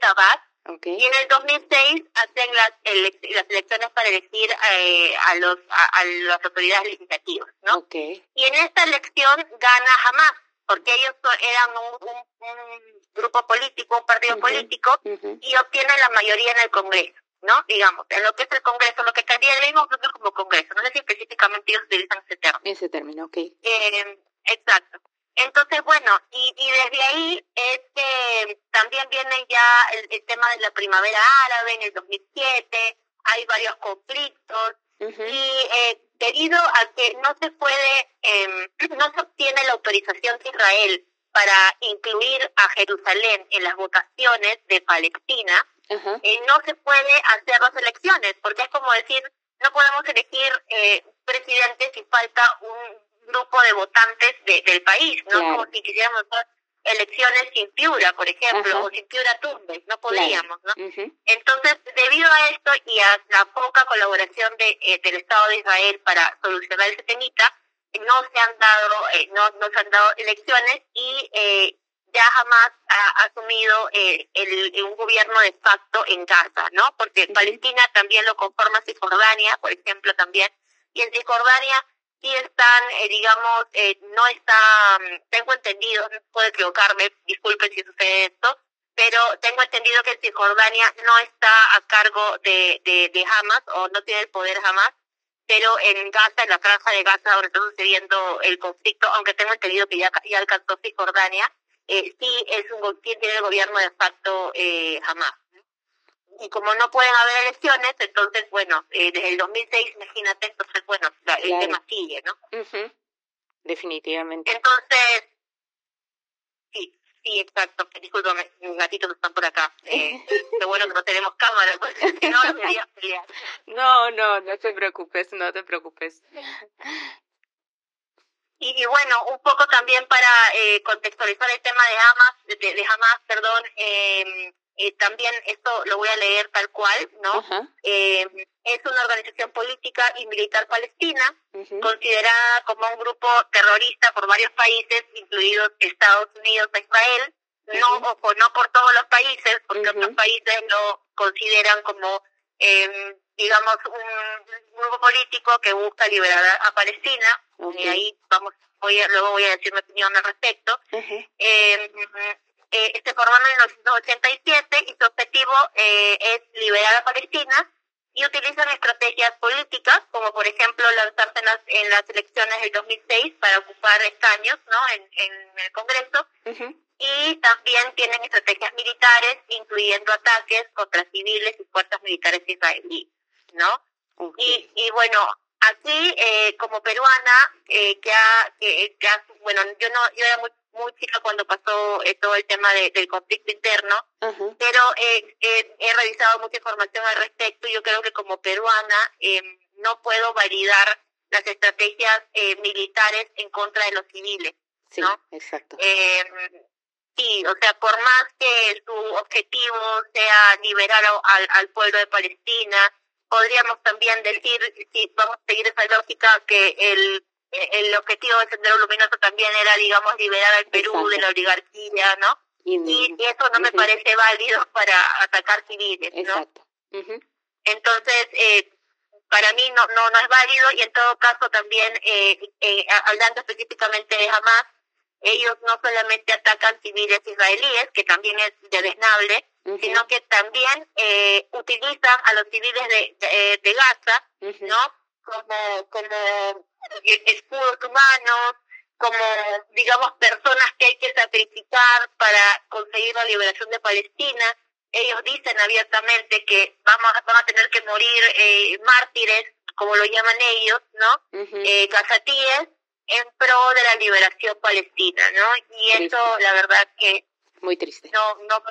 Abbas y en el 2006 hacen las, las elecciones para elegir eh, a, los, a, las autoridades legislativas, ¿no? Y en esta elección gana Hamas porque ellos eran un, un, grupo político, un partido político, y obtienen la mayoría en el Congreso, ¿no? Digamos, en lo que es el Congreso, lo que tendría el mismo como Congreso, no sé si específicamente ellos utilizan ese término. Ese término, ok. Eh, exacto. Entonces, bueno, y, y desde ahí es que también viene ya el, el tema de la primavera árabe en el 2007, hay varios conflictos, y eh, debido a que no se puede, eh, no se obtiene la autorización de Israel para incluir a Jerusalén en las votaciones de Palestina, eh, no se puede hacer las elecciones, porque es como decir, no podemos elegir eh, presidente si falta un grupo de votantes del país, ¿no? Como si quisiéramos elecciones sin Piura, por ejemplo, o sin Piura Tumbes, no podríamos, ¿no? Entonces, debido a esto y a la poca colaboración de, eh, del Estado de Israel para solucionar ese temita, no se han dado, eh, no, no se han dado elecciones y eh, ya jamás ha asumido eh, el, un gobierno de facto en Gaza, ¿no? Porque Palestina también lo conforma Cisjordania, por ejemplo, también, y en Cisjordania sí están, eh, digamos, eh, no está, mm, tengo entendido, puedo equivocarme, disculpen si sucede esto, pero tengo entendido que Cisjordania no está a cargo de, de, de Hamas o no tiene el poder Hamas, pero en Gaza, en la franja de Gaza donde está sucediendo el conflicto, aunque tengo entendido que ya, ya alcanzó Cisjordania, eh, sí es un tiene el gobierno de facto eh, Hamas y como no pueden haber elecciones, entonces, bueno, eh, desde el 2006, imagínate, entonces, bueno, el tema sigue, ¿no? Definitivamente. Entonces, sí, sí, exacto. Disculpame, mis gatitos están por acá. Eh, bueno que no tenemos cámara, porque si no, no me pelear. No, no, no te preocupes, no te preocupes. Y, y, bueno, un poco también para eh, contextualizar el tema de Hamas, de, de Hamas, perdón, eh, eh, también esto lo voy a leer tal cual, ¿no? Eh, es una organización política y militar palestina, considerada como un grupo terrorista por varios países, incluidos Estados Unidos e Israel, no, ojo, no por todos los países, porque otros países lo consideran como, eh, digamos, un grupo político que busca liberar a, Palestina, y ahí vamos, voy luego voy a decir mi opinión al respecto. eh, eh, se formó en 1987 y su objetivo eh, es liberar a Palestina y utilizan estrategias políticas, como por ejemplo lanzarse en las, en las elecciones del 2006 para ocupar escaños ¿no? en, en el Congreso. Y también tienen estrategias militares, incluyendo ataques contra civiles y fuerzas militares israelíes. ¿no? Y, y bueno, aquí eh, como peruana, eh, que, ha, que, que ha, bueno, yo no, yo era muy muy chica cuando pasó eh, todo el tema de, del conflicto interno, pero eh, eh, he revisado mucha información al respecto y yo creo que como peruana em, no puedo validar las estrategias eh, militares en contra de los civiles. Sí, ¿no? exacto. Em, sí, o sea, por más que su objetivo sea liberar al, al pueblo de Palestina, podríamos también decir, si vamos a seguir esa lógica, que el el objetivo del Sendero Luminoso también era, digamos, liberar al Perú de la oligarquía, ¿no? Y, eso no me parece válido para atacar civiles, ¿no? Exacto. Entonces, eh, para mí no, no, no es válido y en todo caso también, eh, eh, hablando específicamente de Hamas, ellos no solamente atacan civiles israelíes, que también es desnable, sino que también eh, utilizan a los civiles de, de, de Gaza, ¿no? Como, como escudos humanos, como, digamos, personas que hay que sacrificar para conseguir la liberación de Palestina. Ellos dicen abiertamente que vamos, van a tener que morir eh, mártires, como lo llaman ellos, ¿no? eh, gazatíes, en pro de la liberación palestina, ¿no? Y eso, la verdad que... Muy triste. No, no,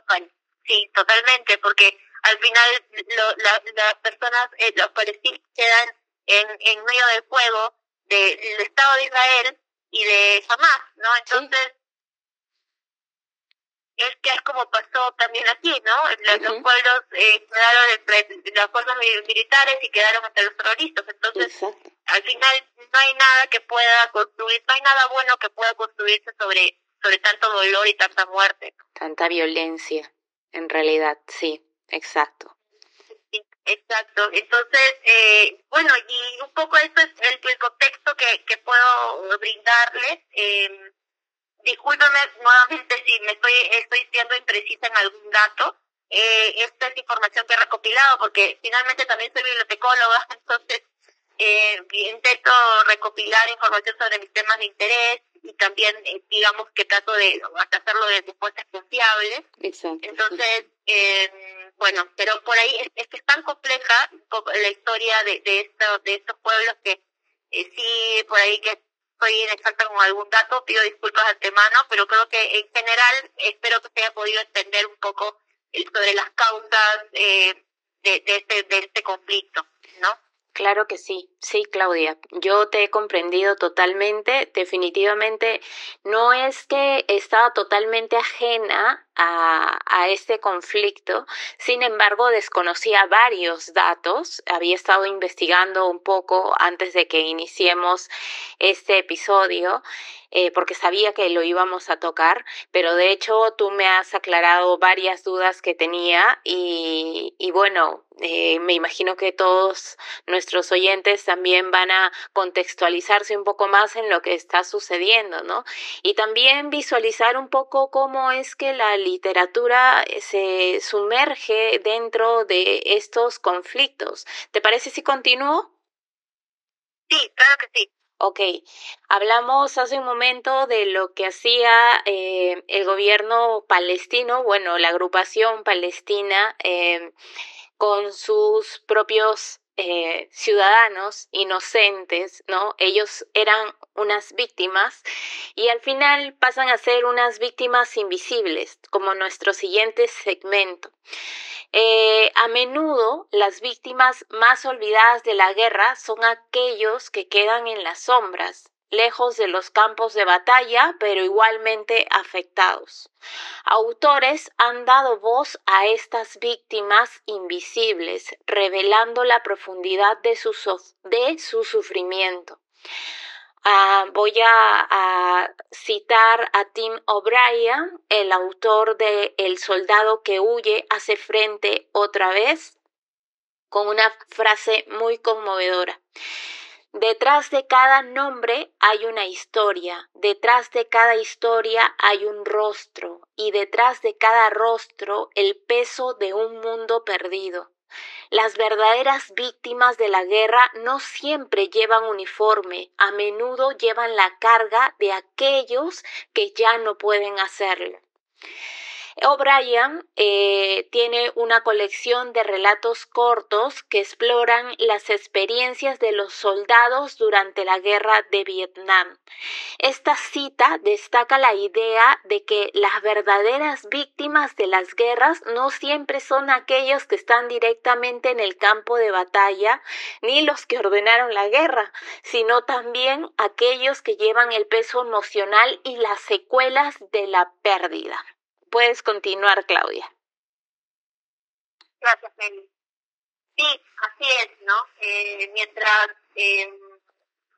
sí, totalmente, porque al final lo, la, las personas, eh, los palestinos quedan en, en medio del fuego del Estado de Israel y de Hamas, ¿no? Entonces, es que es como pasó también aquí, ¿no? Los, pueblos eh, quedaron entre las fuerzas militares y quedaron entre los terroristas. Entonces, al final no hay nada que pueda construir, no hay nada bueno que pueda construirse sobre, sobre tanto dolor y tanta muerte. Tanta violencia, en realidad, sí, exacto. Exacto, entonces, eh, bueno, y un poco eso es el, el contexto que, que puedo brindarles. Eh, discúlpeme nuevamente si me estoy, estoy siendo imprecisa en algún dato. Eh, esta es información que he recopilado porque finalmente también soy bibliotecóloga, entonces eh, intento recopilar información sobre mis temas de interés y también, eh, digamos, que trato de hacerlo de, fuentes confiables. Exacto. Entonces, eh, bueno, pero por ahí es, que es tan compleja la historia de, de, esto, de estos pueblos que eh, sí, por ahí que soy inexacta con algún dato, pido disculpas de antemano, pero creo que en general espero que se haya podido entender un poco sobre las causas eh, de, de, este, de este conflicto, ¿no? Claro que sí. Sí, Claudia, yo te he comprendido totalmente. Definitivamente no es que estaba totalmente ajena a, a, este conflicto, sin embargo desconocía varios datos. Había estado investigando un poco antes de que iniciemos este episodio eh, porque sabía que lo íbamos a tocar, pero de hecho tú me has aclarado varias dudas que tenía y, y bueno, eh, me imagino que todos nuestros oyentes también van a contextualizarse un poco más en lo que está sucediendo, ¿no? Y también visualizar un poco cómo es que la literatura se sumerge dentro de estos conflictos. ¿Te parece si continúo? Sí, claro que sí. Ok, hablamos hace un momento de lo que hacía eh, el gobierno palestino, bueno, la agrupación palestina eh, con sus propios eh, ciudadanos inocentes, ¿no? Ellos eran unas víctimas y al final pasan a ser unas víctimas invisibles, como nuestro siguiente segmento. Eh, a menudo las víctimas más olvidadas de la guerra son aquellos que quedan en las sombras, lejos de los campos de batalla, pero igualmente afectados. Autores han dado voz a estas víctimas invisibles, revelando la profundidad de su, sufrimiento. Uh, voy a, citar a Tim O'Brien, el autor de El soldado que huye hace frente otra vez, con una frase muy conmovedora. Detrás de cada nombre hay una historia, detrás de cada historia hay un rostro y detrás de cada rostro el peso de un mundo perdido. Las verdaderas víctimas de la guerra no siempre llevan uniforme, a menudo llevan la carga de aquellos que ya no pueden hacerlo. O'Brien eh, tiene una colección de relatos cortos que exploran las experiencias de los soldados durante la guerra de Vietnam. Esta cita destaca la idea de que las verdaderas víctimas de las guerras no siempre son aquellos que están directamente en el campo de batalla ni los que ordenaron la guerra, sino también aquellos que llevan el peso emocional y las secuelas de la pérdida. Puedes continuar, Claudia. Gracias, Meli. Sí, así es, ¿no? Eh, mientras, eh,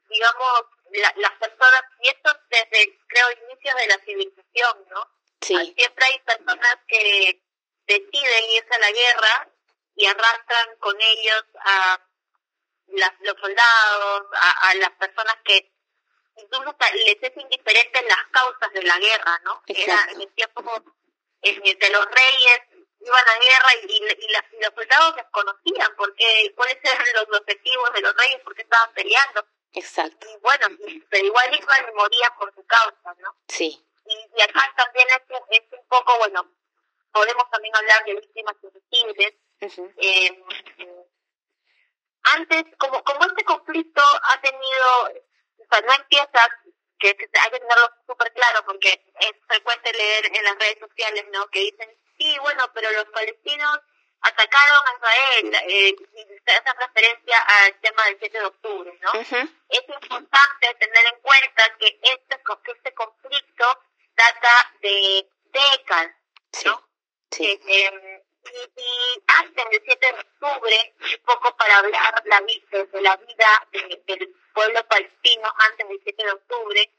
digamos, la, las personas, y esto desde, creo, inicios de la civilización, ¿no? Sí. Siempre hay personas que deciden irse a la guerra y arrastran con ellos a las, los soldados, a, a las personas que incluso les es indiferente las causas de la guerra, ¿no? Exacto. Era en el tiempo de los reyes iban a guerra y, y, la, y, los soldados desconocían porque cuáles eran los objetivos de los reyes, por qué estaban peleando. Exacto. Y bueno, pero igual iban y morían por su causa, ¿no? Sí. Y, y acá también es, es un poco, bueno, podemos también hablar de víctimas invisibles. Uh -huh. eh, antes, como, como este conflicto ha tenido, o sea, no empieza que hay que tenerlo súper claro porque es frecuente leer en las redes sociales, ¿no? Que dicen, sí, bueno, pero los palestinos atacaron a Israel eh, hacen referencia al tema del 7 de octubre, ¿no? Uh -huh. Es importante tener en cuenta que este, que este conflicto data de décadas, ¿no? Sí. sí. Eh, eh, y, y, antes del 7 de octubre, un poco para hablar la, de la vida de, del pueblo palestino antes del 7 de octubre,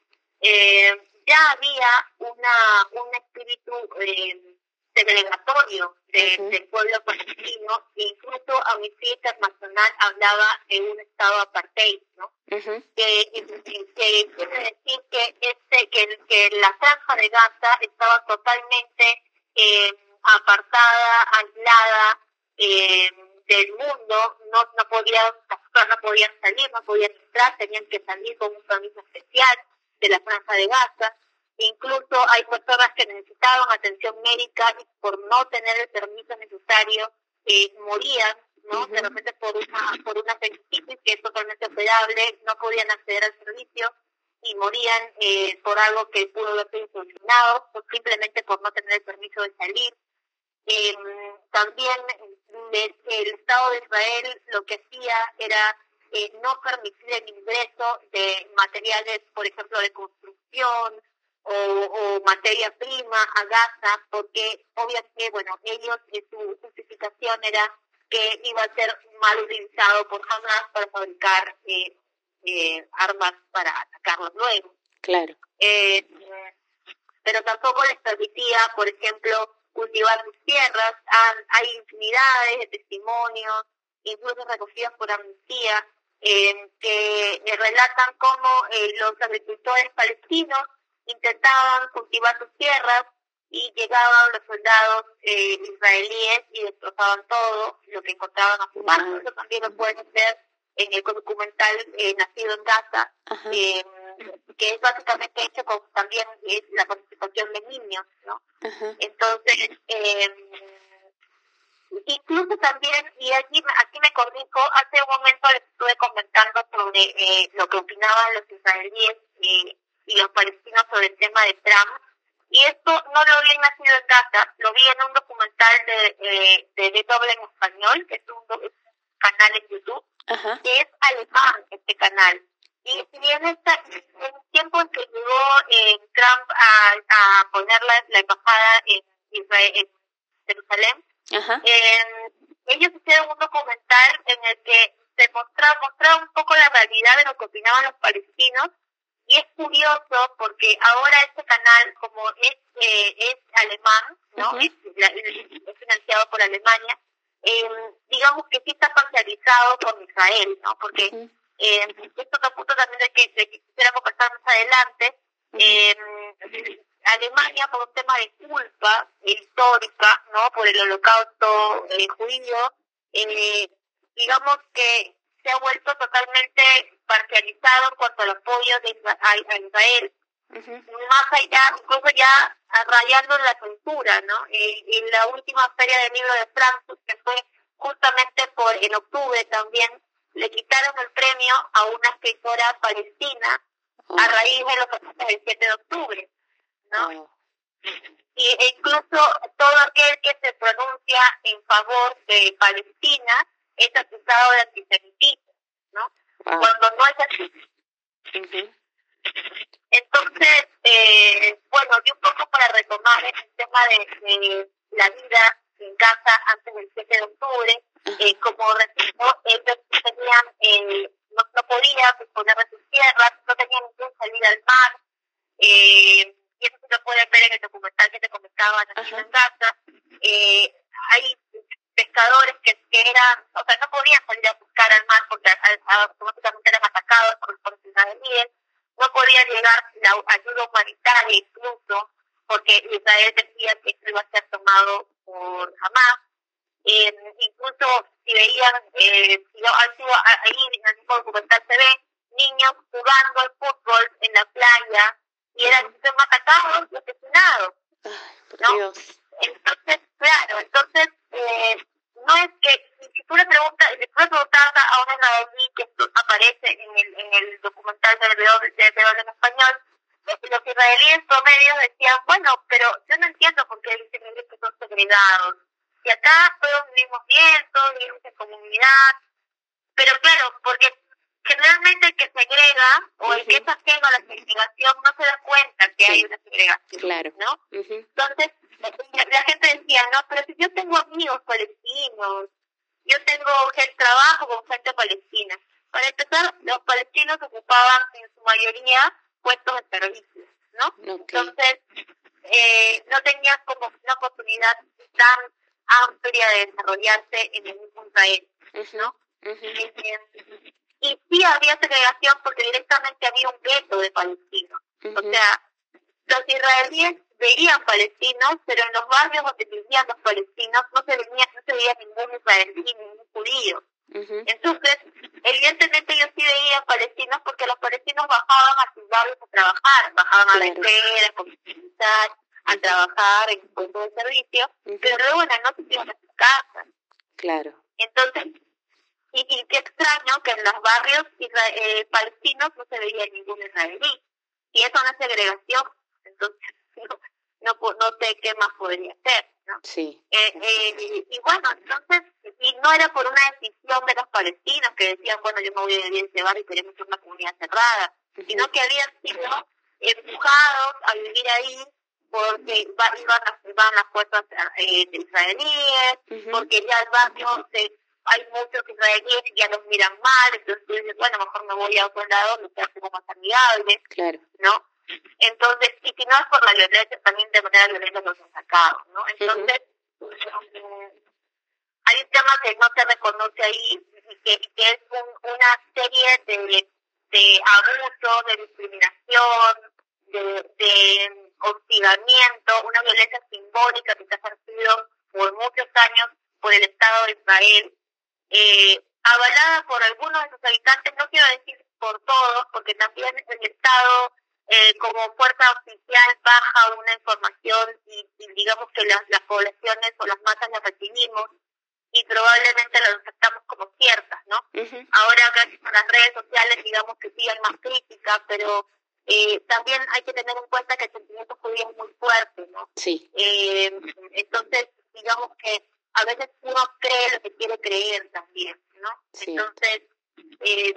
eh, ya había una un espíritu eh, segregatorio de, uh -huh. del pueblo palestino e incluso Amnistía Internacional hablaba de un estado apartheid, ¿no? Uh -huh. que, que, quiere decir que este que, que la franja de Gaza estaba totalmente eh, apartada, aislada eh, del mundo, no, no podían no podían salir, no podían entrar, tenían que salir con un permiso especial de la franja de Gaza. Incluso hay personas que necesitaban atención médica y por no tener el permiso necesario eh, morían, ¿no? Uh -huh. De repente por una por una que es totalmente operable, no podían acceder al servicio y morían eh, por algo que pudo haber sido solucionado, o simplemente por no tener el permiso de salir. Eh, también el Estado de Israel lo que hacía era eh, no permitir el ingreso de materiales, por ejemplo, de construcción o, o materia prima a Gaza, porque obviamente, bueno, ellos, en su justificación era que iba a ser mal utilizado por Hamas para fabricar eh, eh, armas para atacarlos luego. Claro. Eh, pero tampoco les permitía, por ejemplo, cultivar sus tierras. hay infinidades de testimonios, incluso recogidos por Amnistía, eh, que relatan cómo eh, los agricultores palestinos intentaban cultivar sus tierras y llegaban los soldados eh, israelíes y destrozaban todo lo que encontraban a su mano. Eso también lo pueden ver en el documental eh, Nacido en Gaza, que es básicamente hecho con también es la participación de niños, ¿no? Entonces, eh, incluso también, y aquí, aquí me corrijo, hace un momento les estuve comentando sobre eh, lo que opinaban los israelíes y, y los palestinos sobre el tema de Trump, y esto no lo vi en Nacido en Gaza, lo vi en un documental de, eh, de DW en español, que es un, canal en YouTube, que es alemán este canal. Y si bien está, en el tiempo en que llegó eh, Trump a, a poner la, la embajada en Israel, en Jerusalén, eh, ellos hicieron un documental en el que se mostraba, mostraba un poco la realidad de lo que opinaban los palestinos y es curioso porque ahora este canal, como es, eh, es alemán, ¿no? es, es, financiado por Alemania, eh, digamos que sí está parcializado con Israel, ¿no? Porque eh, esto es un punto también de que, de que quisiéramos pasar más adelante. eh, Alemania, por un tema de culpa histórica, ¿no? Por el holocausto eh, judío, eh, digamos que se ha vuelto totalmente parcializado en cuanto al apoyo de a, Israel. Más allá, incluso ya rayando la cultura, ¿no? en la última feria del libro de Frankfurt, que fue justamente por en octubre también, le quitaron el premio a una escritora palestina a oh. raíz de los ataques del 7 de octubre, ¿no? Oh. Y, e incluso todo aquel que se pronuncia en favor de Palestina es acusado de antisemitismo, ¿no? Cuando no es así. Entonces, eh, bueno, y un poco para retomar el tema de, la vida en casa antes del 7 de octubre, eh, como repito, ellos tenían, eh, no, no podían disponer de sus tierras, no tenían ninguna salida al mar, eh, y eso se lo pueden ver en el documental que te comentaba en casa. Eh, hay pescadores que, que eran, o sea, no podían salir a buscar al mar porque automáticamente eran atacados por, por los israelíes, no podía llegar la ayuda humanitaria incluso, porque Israel decía que esto iba a ser tomado por Hamas. Eh, incluso si veían, eh, si ahí en el mismo documental se ve niños jugando al fútbol en la playa y eran atacados y asesinados. ¿no? Entonces, claro, entonces eh, no es que si tú le preguntas, si tú le preguntas a un israelí que aparece en el, en el documental de W, de en español, eh, los israelíes promedios decían, bueno, pero yo no entiendo por qué dicen que son segregados. Y acá todos vivimos bien, todos vivimos en comunidad, pero claro, porque generalmente el que segrega o el que es ajeno a la segregación no se da cuenta que hay una segregación, claro. ¿no? Entonces, la gente decía, no, pero si yo tengo amigos palestinos, yo tengo el trabajo con gente palestina. Para empezar, los palestinos ocupaban en su mayoría puestos de servicio, ¿no? Entonces, eh, no tenían como una oportunidad tan amplia de desarrollarse en el mismo Israel, ¿no? y sí había segregación porque directamente había un gueto de palestinos. O sea, los israelíes veían palestinos, pero en los barrios donde vivían los palestinos no se veía, no se veía ningún israelí, ningún judío. Entonces, evidentemente ellos sí veían palestinos porque los palestinos bajaban a sus barrios a trabajar, bajaban a la escuela, a a trabajar en puestos de servicio, pero luego en la noche iban a sus casas. Claro. Entonces, y, y qué extraño que en los barrios eh, palestinos no se veía ningún israelí. Y eso es una segregación. Entonces, no, no, no sé qué más podría ser. ¿No? Sí. Eh, eh, y bueno, entonces, y no era por una decisión de los palestinos que decían, bueno, yo me voy a vivir en ese barrio y queremos una comunidad cerrada, sino que habían sido empujados a vivir ahí porque iban, a, las fuerzas eh, israelíes, porque ya el barrio se, hay muchos israelíes que ya los miran mal, entonces tú dices, bueno, mejor me voy a otro lado, me quedo como más amigable, claro. ¿no? Entonces, y si no es por la violencia, también de manera violenta los han sacado, ¿no? Entonces, hay un tema que no se reconoce ahí y que, que es un, una serie de, de abuso, de discriminación, de, de hostigamiento, una violencia simbólica que se ha ejercido por muchos años por el Estado de Israel, eh, avalada por algunos de sus habitantes, no quiero decir por todos, porque también el Estado eh, como fuerza oficial baja una información y, digamos que las, las poblaciones o las masas las recibimos y probablemente las aceptamos como ciertas, ¿no? Ahora gracias a las redes sociales digamos que sí hay más crítica, pero eh, también hay que tener en cuenta que el sentimiento judío es muy fuerte, ¿no? Sí. Eh, entonces, digamos que a veces uno cree lo que quiere creer también, ¿no? Entonces, eh,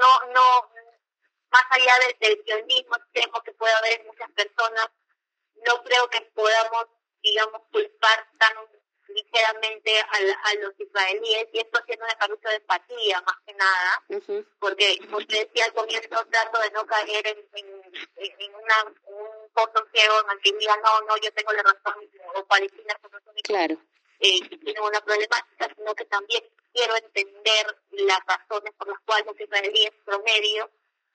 no, no, más allá del, del sionismo extremo que puede haber en muchas personas, no creo que podamos, digamos, culpar tan ligeramente a, a los israelíes y esto haciendo un ejercicio de empatía más que nada, porque como te decía al comienzo trato de no caer en, en, una, un pozo ciego en el que diga no, no, yo tengo la razón o Palestina los únicos claro. eh, que tienen una problemática, sino que también quiero entender las razones por las cuales los israelíes promedio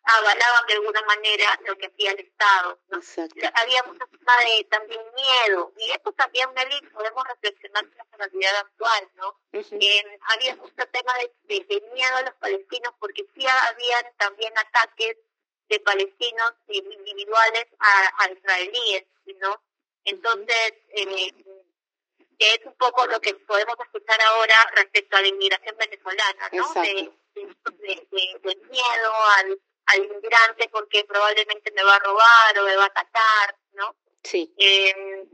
avalaban de alguna manera lo que hacía el Estado. Había mucha de también miedo, y esto también, Nelly, podemos reflexionar en la realidad actual, ¿no? había mucho tema de, de, miedo a los palestinos, porque sí habían también ataques de palestinos individuales a, a israelíes, ¿no? Entonces, eh, es un poco lo que podemos escuchar ahora respecto a la inmigración venezolana, ¿no? De, de, de, miedo al porque probablemente me va a robar o me va a atacar, ¿no? Sí. Eh,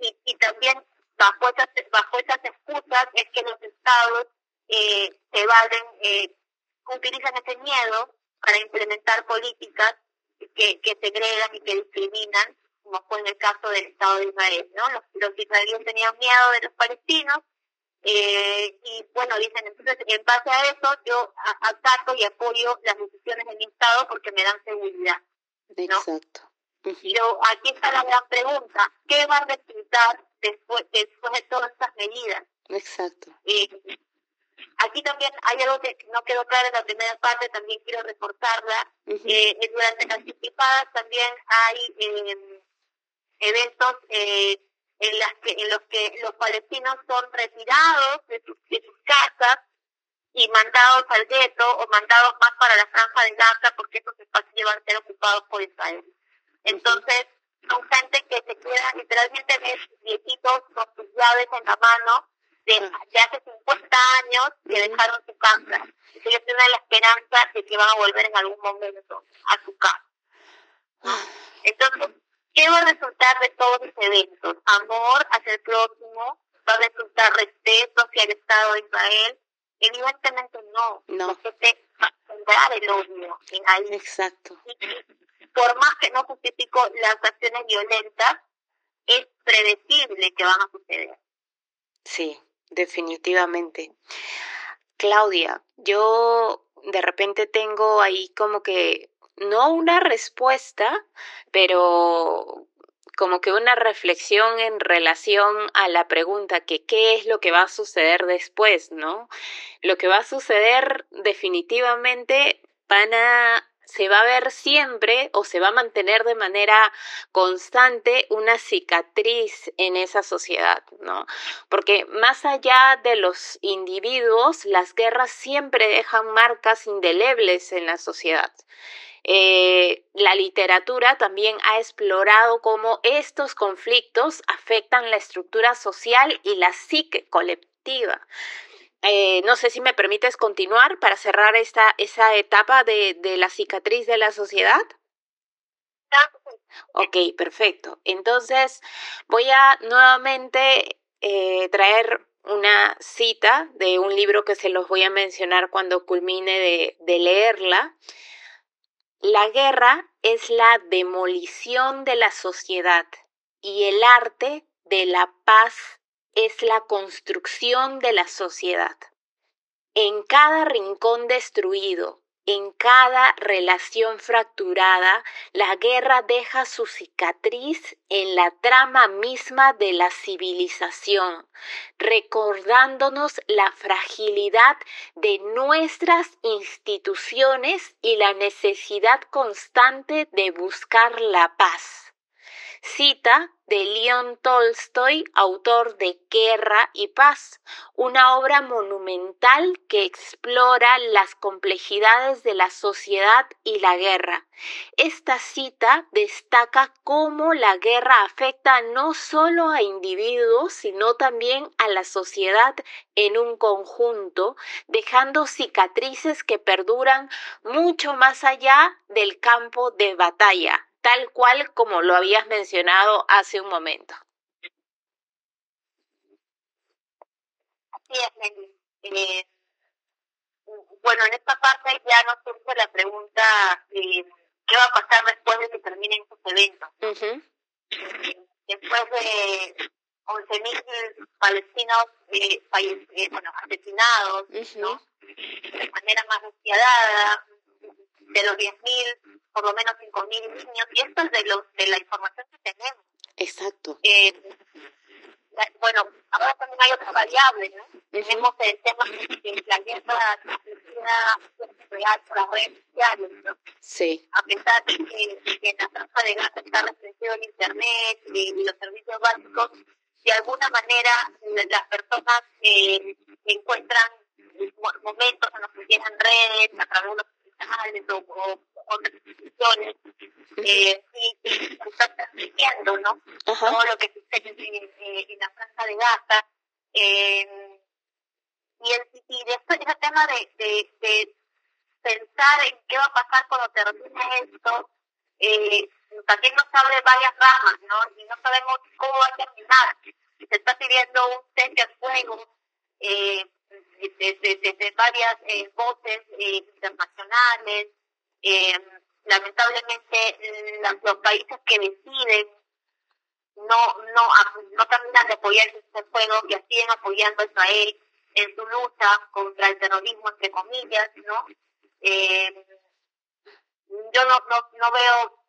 y, y también bajo esas, bajo esas excusas es que los estados eh, se valen, eh, utilizan ese miedo para implementar políticas que, que segregan y que discriminan, como fue en el caso del Estado de Israel, ¿no? Los, los israelíes tenían miedo de los palestinos eh, y bueno, dicen, entonces en base a eso yo ataco y apoyo las decisiones del Estado porque me dan seguridad. Exacto. Pero aquí está la gran pregunta, ¿qué va a resultar después, después de todas estas medidas? Exacto. Eh, aquí también hay algo que no quedó claro en la primera parte, también quiero reportarla. eh, durante las anticipadas también hay eh, eventos eh, en, las que, en los que los palestinos son retirados de sus, de sus casas y mandados al gueto o mandados más para la franja de Gaza porque esos espacios van a ser ocupados por Israel. Entonces, son gente que se queda literalmente ves viejitos con sus llaves en la mano de, de hace 50 años que dejaron su casa. Ellos tienen la esperanza de que van a volver en algún momento a su casa. Entonces, ¿Qué va a resultar de todos los eventos? Amor hacia el próximo, va a resultar respeto hacia el Estado de Israel. Evidentemente no, no. porque te va el odio en ahí. Exacto. por más que no justifico las acciones violentas, es predecible que van a suceder. Sí, definitivamente. Claudia, yo de repente tengo ahí como que no una respuesta, pero como que una reflexión en relación a la pregunta que qué es lo que va a suceder después, ¿no? Lo que va a suceder definitivamente van a se va a ver siempre o se va a mantener de manera constante una cicatriz en esa sociedad, ¿no? Porque más allá de los individuos, las guerras siempre dejan marcas indelebles en la sociedad. Eh, la literatura también ha explorado cómo estos conflictos afectan la estructura social y la psique colectiva. Eh, no sé si me permites continuar para cerrar esta, esa etapa de, de la cicatriz de la sociedad. Ok, perfecto. Entonces voy a nuevamente eh, traer una cita de un libro que se los voy a mencionar cuando culmine de, de leerla. La guerra es la demolición de la sociedad y el arte de la paz es la construcción de la sociedad. En cada rincón destruido, en cada relación fracturada, la guerra deja su cicatriz en la trama misma de la civilización, recordándonos la fragilidad de nuestras instituciones y la necesidad constante de buscar la paz. Cita de León Tolstoy, autor de Guerra y Paz, una obra monumental que explora las complejidades de la sociedad y la guerra. Esta cita destaca cómo la guerra afecta no solo a individuos, sino también a la sociedad en un conjunto, dejando cicatrices que perduran mucho más allá del campo de batalla tal cual como lo habías mencionado hace un momento. Así es, eh, bueno, en esta parte ya nos surge la pregunta eh, qué va a pasar después de que terminen estos eventos. Después de 11.000 palestinos eh, eh, bueno, asesinados, ¿no? De manera más despiadada, de los 10.000, por lo menos 5.000 niños, y esto es de, los, de la información que tenemos. Exacto. Eh, bueno, ahora también hay otras variables, ¿no? Tenemos el tema de la guerra real por las redes sociales, ¿no? Sí. A pesar de que, en la franja de Gaza está restringido el Internet y, los servicios básicos, de alguna manera las personas eh, encuentran momentos en los que tienen redes a través de los o, o, otras instituciones eh, y, y está transmitiendo ¿no? todo lo que sucede en, en, la franja de Gaza. Eh, y, el, y después ese tema de, de, de, pensar en qué va a pasar cuando termine esto, eh, también nos abre varias ramas, ¿no? Y no sabemos cómo va a terminar. Se está pidiendo un cese al fuego, eh, desde, varias eh, voces eh, internacionales. Eh, lamentablemente, los países que deciden no no no terminan de apoyar este fuego y siguen apoyando a Israel en su lucha contra el terrorismo, entre comillas, ¿no? yo no, no, no veo,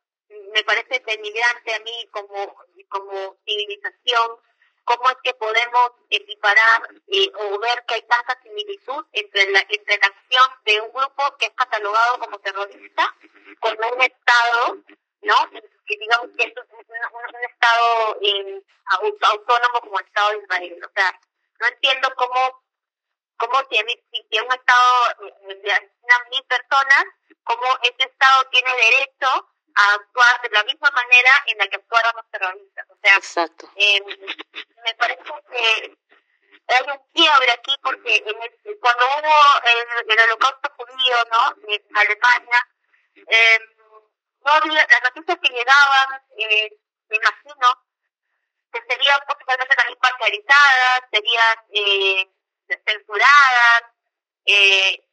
me parece denigrante a mí como, como civilización cómo es que podemos equiparar eh, o ver que hay tanta similitud entre la, entre la acción de un grupo que es catalogado como terrorista con un Estado, ¿no? Que digamos que es un, Estado eh, autónomo como el Estado de Israel. O sea, no entiendo cómo, cómo si, si un Estado eh, de mil personas, cómo ese Estado tiene derecho a actuar de la misma manera en la que actuaron los terroristas. O sea, Exacto. Eh, me parece que hay un quiebre aquí porque en cuando hubo el, el, holocausto judío ¿no? en Alemania, eh, no había, las noticias que llegaban, eh, me imagino, que serían posiblemente también parcializadas, serían eh, censuradas, eh,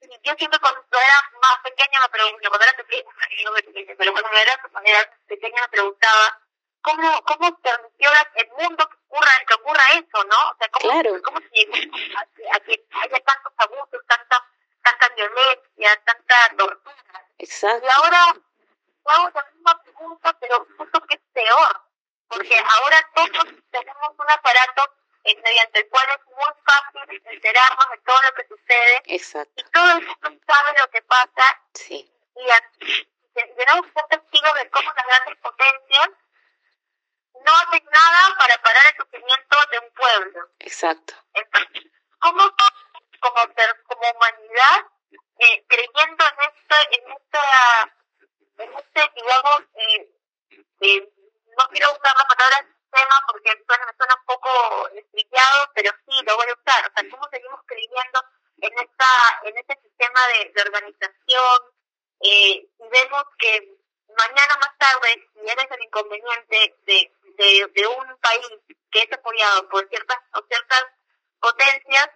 yo siempre cuando era más pequeña me preguntaba, cuando era pequeña, no pequeña, pero cuando era, pequeña me preguntaba, ¿cómo, cómo permitió el mundo que ocurra, que ocurra eso, no? O sea, ¿cómo, claro. cómo se llegó a, que haya tantos abusos, tanta, tanta violencia, tanta tortura? Exacto. Y ahora hago la misma pregunta, pero justo que es peor, porque ahora todos tenemos un aparato mediante el cual es muy fácil enterarnos de todo lo que sucede. Exacto. Y todo el mundo sabe lo que pasa. Sí. Y tenemos que ser testigos de cómo las grandes potencias no hacen nada para parar el sufrimiento de un pueblo. Exacto. Entonces, ¿cómo como, como humanidad, eh, creyendo en este, en esta, en este, digamos, eh, eh, no quiero usar la palabra tema porque suena, me suena un poco estrellado, pero sí, lo voy a usar. O sea, cómo seguimos creyendo en esta en este sistema de, organización eh, y vemos que mañana más tarde, si eres el inconveniente de, de, un país que es apoyado por ciertas o ciertas potencias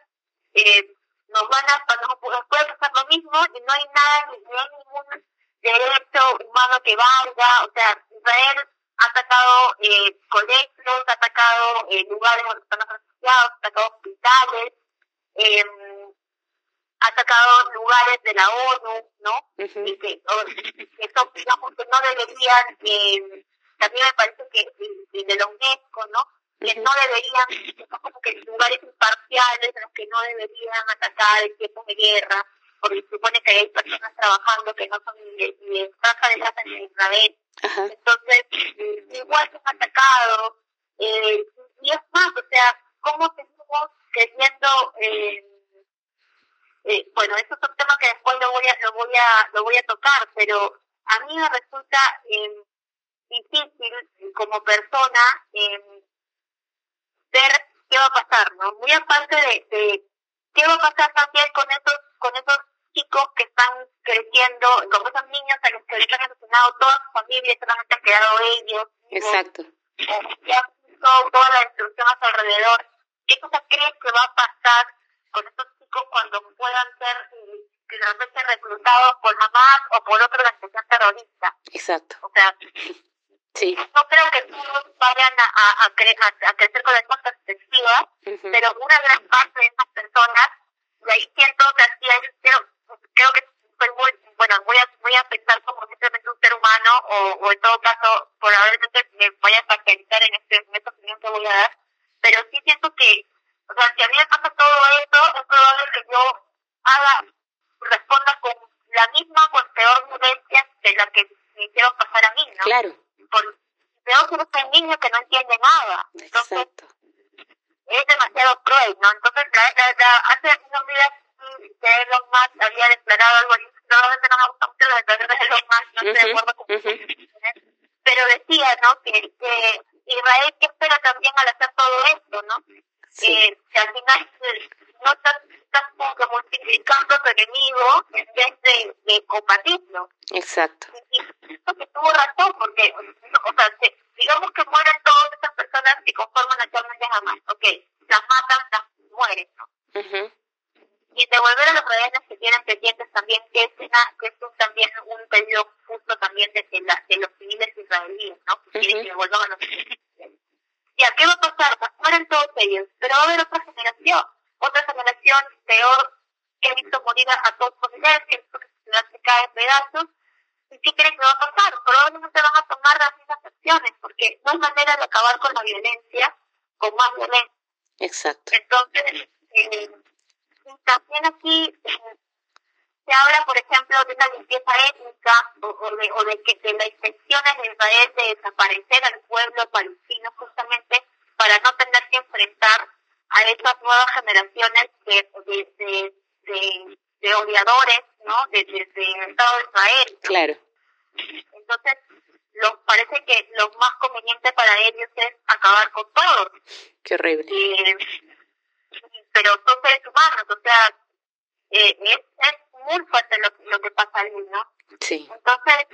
eh, nos van a, nos puede pasar lo mismo y no hay nada, no hay ningún derecho humano que valga, o sea, Israel ha atacado eh, colegios, ha atacado eh, lugares donde están refugiados, ha atacado hospitales, eh, ha atacado lugares de la ONU, ¿no? Y que, eso, digamos, que no deberían, eh, también me parece que de la UNESCO, ¿no? Que no deberían, son como que lugares imparciales en los que no deberían atacar en tiempos de guerra, porque supone que hay personas trabajando que no son ni de, de de ni de Israel. Entonces, eh, igual se han atacado. Eh, y es más, o sea, ¿cómo seguimos queriendo... Eh, eh, bueno, esos son temas que después lo voy a, lo voy a, lo voy a tocar, pero a mí me resulta eh, difícil como persona eh, ver qué va a pasar, ¿no? Muy aparte de, de qué va a pasar también con esos, con esos chicos que están creciendo, con esos niños a los que les han asesinado toda su familia, solamente han quedado ellos. Exacto. que han visto toda la destrucción a su alrededor. ¿Qué cosa crees que va a pasar con estos chicos cuando puedan ser eh, realmente reclutados por Hamas o por otra organización terrorista? Exacto. O sea, Sí. No creo que todos a, a, a, a crecer con la misma perspectiva, pero una gran parte de esas personas, de ahí siento que así hay, creo, creo que soy muy, bueno, voy a, voy a pensar como simplemente un ser humano, o, o en todo caso, probablemente me vaya a parcializar en, este, en esta opinión que voy a dar, pero sí siento que, o sea, si a mí me pasa todo esto, es probable que yo haga, responda con la misma o peor violencia de la que me hicieron pasar a mí, ¿no? Claro por, veo que es un niño que no entiende nada. Entonces, Exacto. es demasiado cruel, ¿no? Entonces, la, la, hace unos días que Elon Musk había declarado algo así, probablemente no me gusta mucho las declaraciones de Elon Musk, no estoy de acuerdo con uh pero decía, ¿no? Que, que Israel que espera también al hacer todo esto, ¿no? Sí. Eh, que al final no estás, estás como que multiplicando tu enemigo en vez de, de combatirlo. Exacto. Y, y esto que tuvo razón, porque, o sea, se, digamos que mueren todas esas personas que conforman actualmente jamás. Ok, las matan, las mueren, ¿no? Uh Y devolver a los rehenes que tienen pendientes también, que es, una, que es un, también un pedido justo también de, de, la, de los civiles israelíes, ¿no? Que quieren que devuelvan a los ¿Y a qué va a pasar? Pues mueren todos ellos, pero va a haber otra generación, otra generación peor que he visto morir a todos los que he visto que su ciudad se cae en pedazos. ¿Y qué creen que va a pasar? Probablemente van a tomar las mismas acciones, porque no hay manera de acabar con la violencia con más violencia. Exacto. Entonces, eh, también aquí eh, se habla, por ejemplo, de una limpieza étnica o, o, de, o de, que, de la intención de Israel de desaparecer al pueblo palestino justamente para no tener que enfrentar a esas nuevas generaciones de, de, de, de, de odiadores, ¿no? De, de, de Estado de Israel. Claro. Entonces, lo, parece que lo más conveniente para ellos es acabar con todos. Qué horrible. Eh, pero son seres humanos, o sea, eh, es, es muy fuerte lo, lo que pasa ahí, ¿no? Sí. Entonces,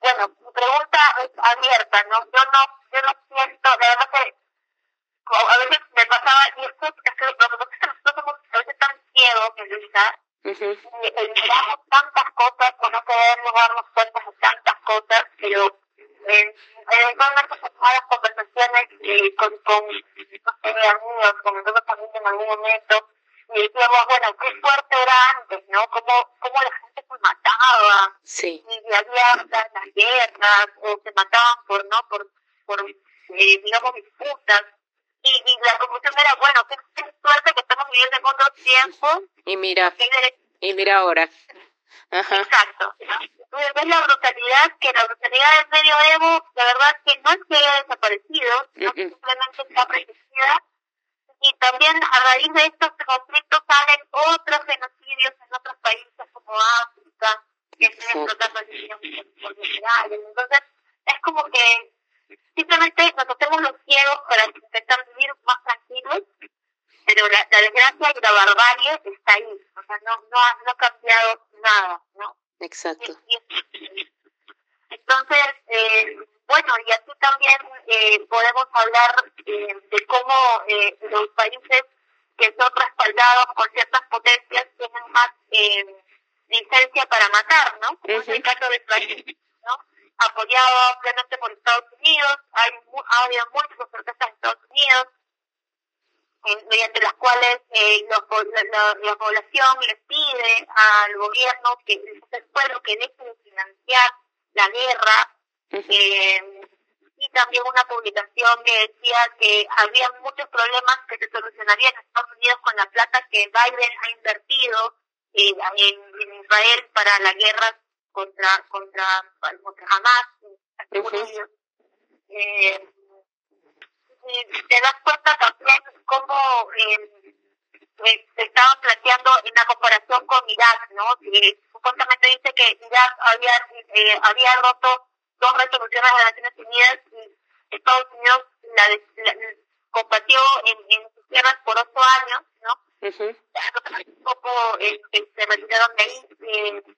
bueno, mi pregunta es abierta, ¿no? Yo no, yo no siento, de verdad que a veces me pasaba, y esto es que lo que pasa es que nosotros somos a veces tan ciegos, Elisa, uh -huh. y, miramos tantas cosas o no podemos darnos cuenta de tantas cosas, pero eh, eventualmente en las conversaciones eh, con, con, no sé, amigos, con nosotros también en algún momento, y decíamos, bueno, qué fuerte era antes, ¿no? Cómo, cómo la gente se mataba, sí. y había las guerras, o se mataban por, ¿no? Por, por eh, digamos, disputas. Y, y la conclusión era, bueno, qué, qué suerte que estamos viviendo en otros tiempos. Y mira, y mira ahora. Ajá. Exacto. Ves la brutalidad, que la brutalidad del medioevo, la verdad que no es que haya desaparecido, sino que simplemente está protegida y también a raíz de estos conflictos salen otros genocidios en otros países como África, que están explotando el niños. Entonces, es como que simplemente nos hacemos los ciegos para intentar vivir más tranquilos, pero la, la desgracia y la barbarie está ahí. O sea, no, no, ha, no ha cambiado nada, ¿no? Exacto. Entonces, eh, bueno, y aquí también eh, podemos hablar eh, de cómo eh, los países que son respaldados por ciertas potencias tienen más eh, licencia para matar, ¿no? Como es el caso de ¿no? Apoyado ampliamente por Estados Unidos, hay ha habido múltiples protestas en Estados Unidos, mediante las cuales eh, la, población les pide al gobierno que el pueblo que deje de financiar la guerra. eh, y también una publicación que decía que había muchos problemas que se solucionarían en Estados Unidos con la plata que Biden ha invertido eh, en, Israel para la guerra contra contra contra Hamas, eh, te das cuenta también cómo eh, se estaban planteando en la comparación con Irak, ¿no? Supuestamente dice que Irak había eh, había roto dos resoluciones de las Naciones Unidas y Estados Unidos la, combatió en, en sus tierras por ocho años, ¿no? Un poco eh, se retiraron de ahí.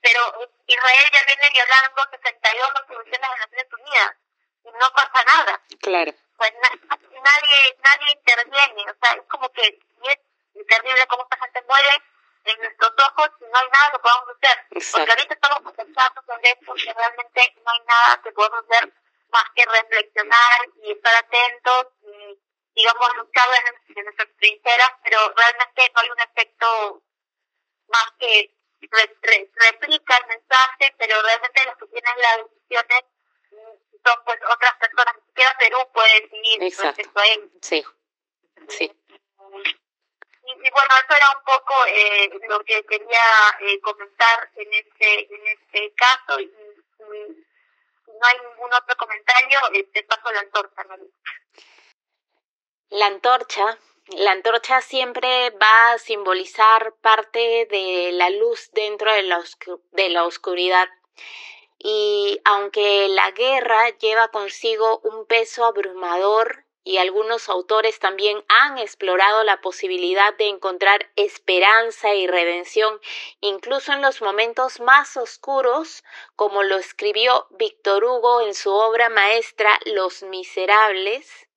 Pero Israel ya viene violando 62 resoluciones de las Naciones Unidas y no pasa nada. Claro. Pues nadie, nadie interviene, o sea, es como que es terrible cómo esta gente muere en nuestros ojos y no hay nada que podamos hacer. Porque ahorita estamos pensando sobre esto que realmente no hay nada que podamos hacer más que reflexionar y estar atentos y, digamos, luchar en, nuestras trincheras, pero realmente no hay un efecto más que replica el mensaje, pero realmente los que tienen las decisiones son pues otras personas, ni siquiera Perú puede decidir respecto a él. Sí, sí. Y, bueno, eso era un poco eh, lo que quería eh, comentar en este, en este caso. Y, si no hay ningún otro comentario, eh, te paso la antorcha, La antorcha, la antorcha siempre va a simbolizar parte de la luz dentro de la, de la oscuridad. Y aunque la guerra lleva consigo un peso abrumador y algunos autores también han explorado la posibilidad de encontrar esperanza y redención incluso en los momentos más oscuros, como lo escribió Víctor Hugo en su obra maestra Los Miserables.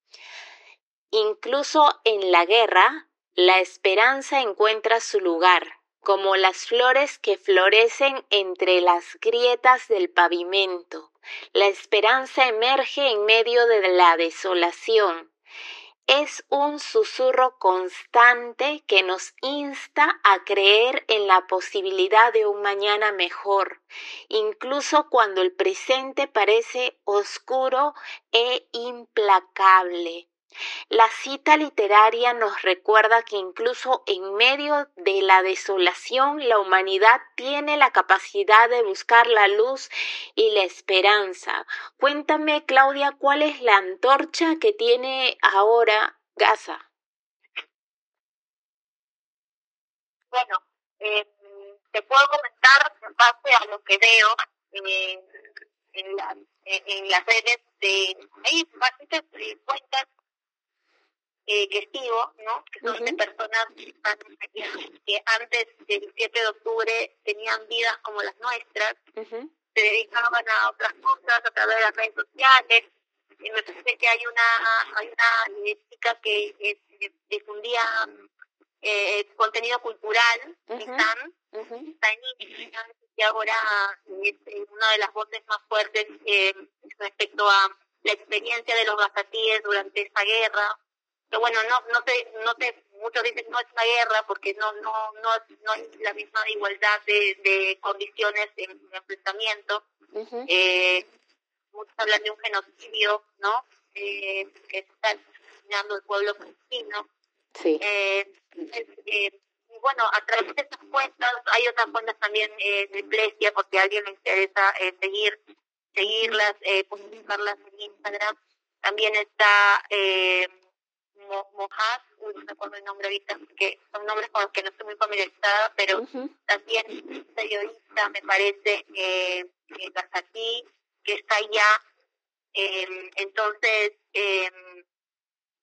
Incluso en la guerra, la esperanza encuentra su lugar, como las flores que florecen entre las grietas del pavimento. La esperanza emerge en medio de la desolación. Es un susurro constante que nos insta a creer en la posibilidad de un mañana mejor, incluso cuando el presente parece oscuro e implacable. La cita literaria nos recuerda que incluso en medio de la desolación la humanidad tiene la capacidad de buscar la luz y la esperanza. Cuéntame, Claudia, ¿cuál es la antorcha que tiene ahora Gaza? Bueno, eh, te puedo comentar en base a lo que veo eh, en, la, en, las redes de bastantes cuentas eh, que sigo, ¿no? Que son de personas que antes del 7 de octubre tenían vidas como las nuestras, se dedicaban a otras cosas a través de las redes sociales. Y me parece que hay una hay una chica que eh, difundía eh, contenido cultural, están, está en y ahora es una de las voces más fuertes eh, respecto a la experiencia de los gazatíes durante esa guerra pero bueno, no, no sé, no sé, muchos dicen no es una guerra porque no, no, no, no hay la misma igualdad de, de condiciones en, enfrentamiento. eh, muchos hablan de un genocidio, ¿no? Eh, que está asesinando el pueblo palestino. Sí. Eh, eh, y bueno, a través de esas cuentas, hay otras cuentas también eh, de iglesia, porque a alguien le interesa eh, seguir, seguirlas, eh, publicarlas en Instagram. También está eh, Mojad, uy, no recuerdo el nombre ahorita, porque son nombres con los que no estoy muy familiarizada, pero también periodista, me parece, eh, aquí, que está allá. Eh, entonces, eh,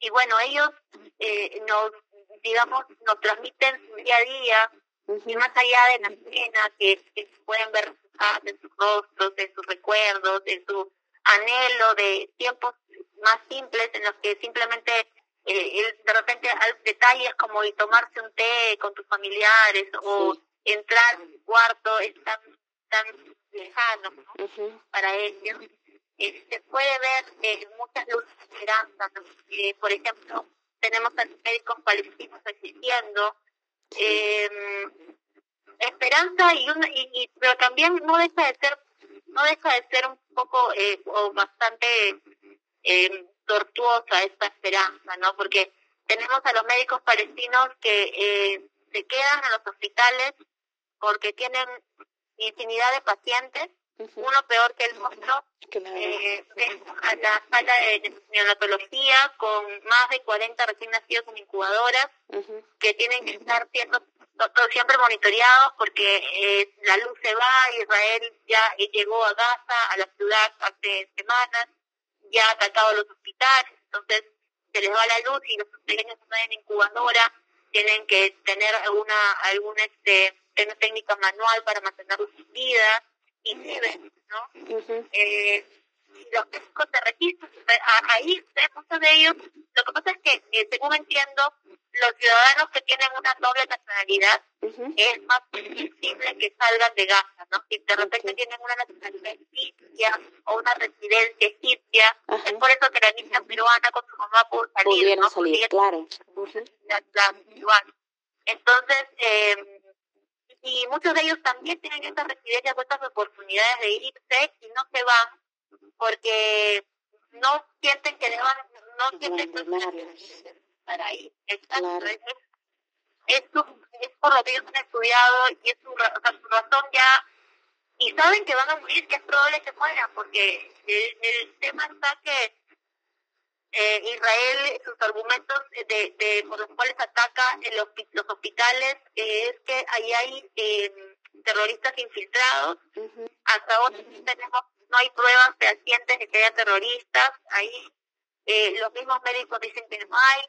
y bueno, ellos eh, nos, digamos, nos transmiten su día a día, y más allá de la escena que, que pueden ver en sus rostros, en sus recuerdos, en su anhelo de tiempos más simples en los que simplemente eh, de repente detalles como tomarse un té con tus familiares o entrar en un cuarto es tan, tan lejano para ellos. Eh, se puede ver eh, muchas luces de esperanza. Eh, por ejemplo, tenemos a los médicos palestinos existiendo. Eh, esperanza y, una, y, pero también no deja de ser no deja de ser un poco eh, o bastante eh, tortuosa esta esperanza, ¿no? Porque tenemos a los médicos palestinos que eh, se quedan en los hospitales porque tienen infinidad de pacientes, uno peor que el otro, eh, a la sala de neonatología con más de 40 recién nacidos en incubadoras que tienen que estar siendo siempre monitoreados porque eh, la luz se va, Israel ya llegó a Gaza, a la ciudad hace semanas, ya ha atacado los hospitales, entonces se les va la luz y los pequeños están en incubadora, tienen que tener alguna, alguna este, técnica manual para mantenerlos en vida y viven, ¿no? eh, los médicos de registro, ahí muchos de ellos, lo que pasa es que, eh, según entiendo, los ciudadanos que tienen una doble nacionalidad es más difícil que salgan de Gaza, ¿no? Si de repente tienen una nacionalidad egipcia o una residencia egipcia, es por eso que la niña peruana con su mamá pudo salir, ¿no? salir, claro. Entonces, eh, y muchos de ellos también tienen estas residencias, estas oportunidades de irse y no se van porque no sienten que deban, no sienten que para ahí. Exacto. Es, es, es, por lo que ellos han estudiado y es su, su razón ya. Y saben que van a morir, que es probable que mueran, porque el, el tema está que eh, Israel, sus argumentos de, de por los cuales ataca en los, los hospitales eh, es que ahí hay eh, terroristas infiltrados. Hasta ahora tenemos, no hay pruebas fehacientes de que haya terroristas. Ahí eh, los mismos médicos dicen que no hay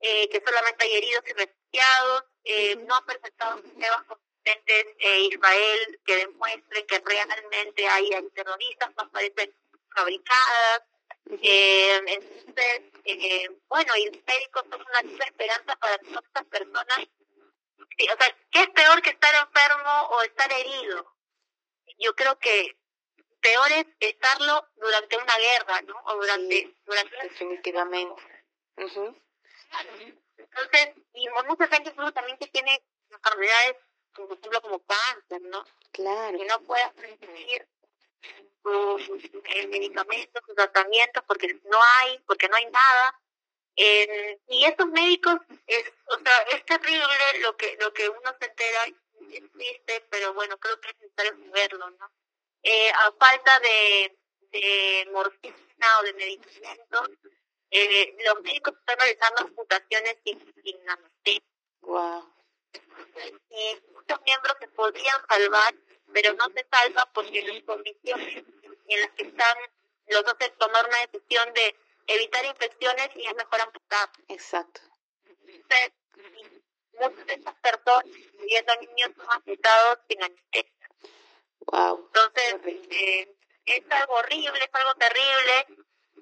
eh, que solamente hay heridos y refugiados, eh, no ha presentado pruebas consistentes eh, Israel que demuestren que realmente hay, terroristas, no parecen fabricadas. eh, entonces, eh, bueno, y los médicos son una esperanza para todas estas personas. Sí, o sea, ¿qué es peor que estar enfermo o estar herido? Yo creo que peor es estarlo durante una guerra, ¿no? O durante... durante definitivamente. Entonces, y mucha gente también que tiene enfermedades, por ejemplo, como cáncer, ¿no? Claro. Que no puede recibir sus medicamentos, sus tratamientos, porque no hay, porque no hay nada. Eh, y estos médicos, es, o sea, es terrible lo que, lo que uno se entera, es triste, pero bueno, creo que es necesario verlo, ¿no? Eh, a falta de, de morfina o de medicamentos, eh, los médicos están realizando amputaciones sin, sin anestesia. Wow. Y muchos miembros se podrían salvar, pero no se salva porque las condiciones en las que están los hace tomar una decisión de evitar infecciones y es mejor amputar. Exacto. Entonces, muchas de esas personas, viendo niños, son amputados sin anestesia. Wow. Entonces, eh, es algo horrible, es algo terrible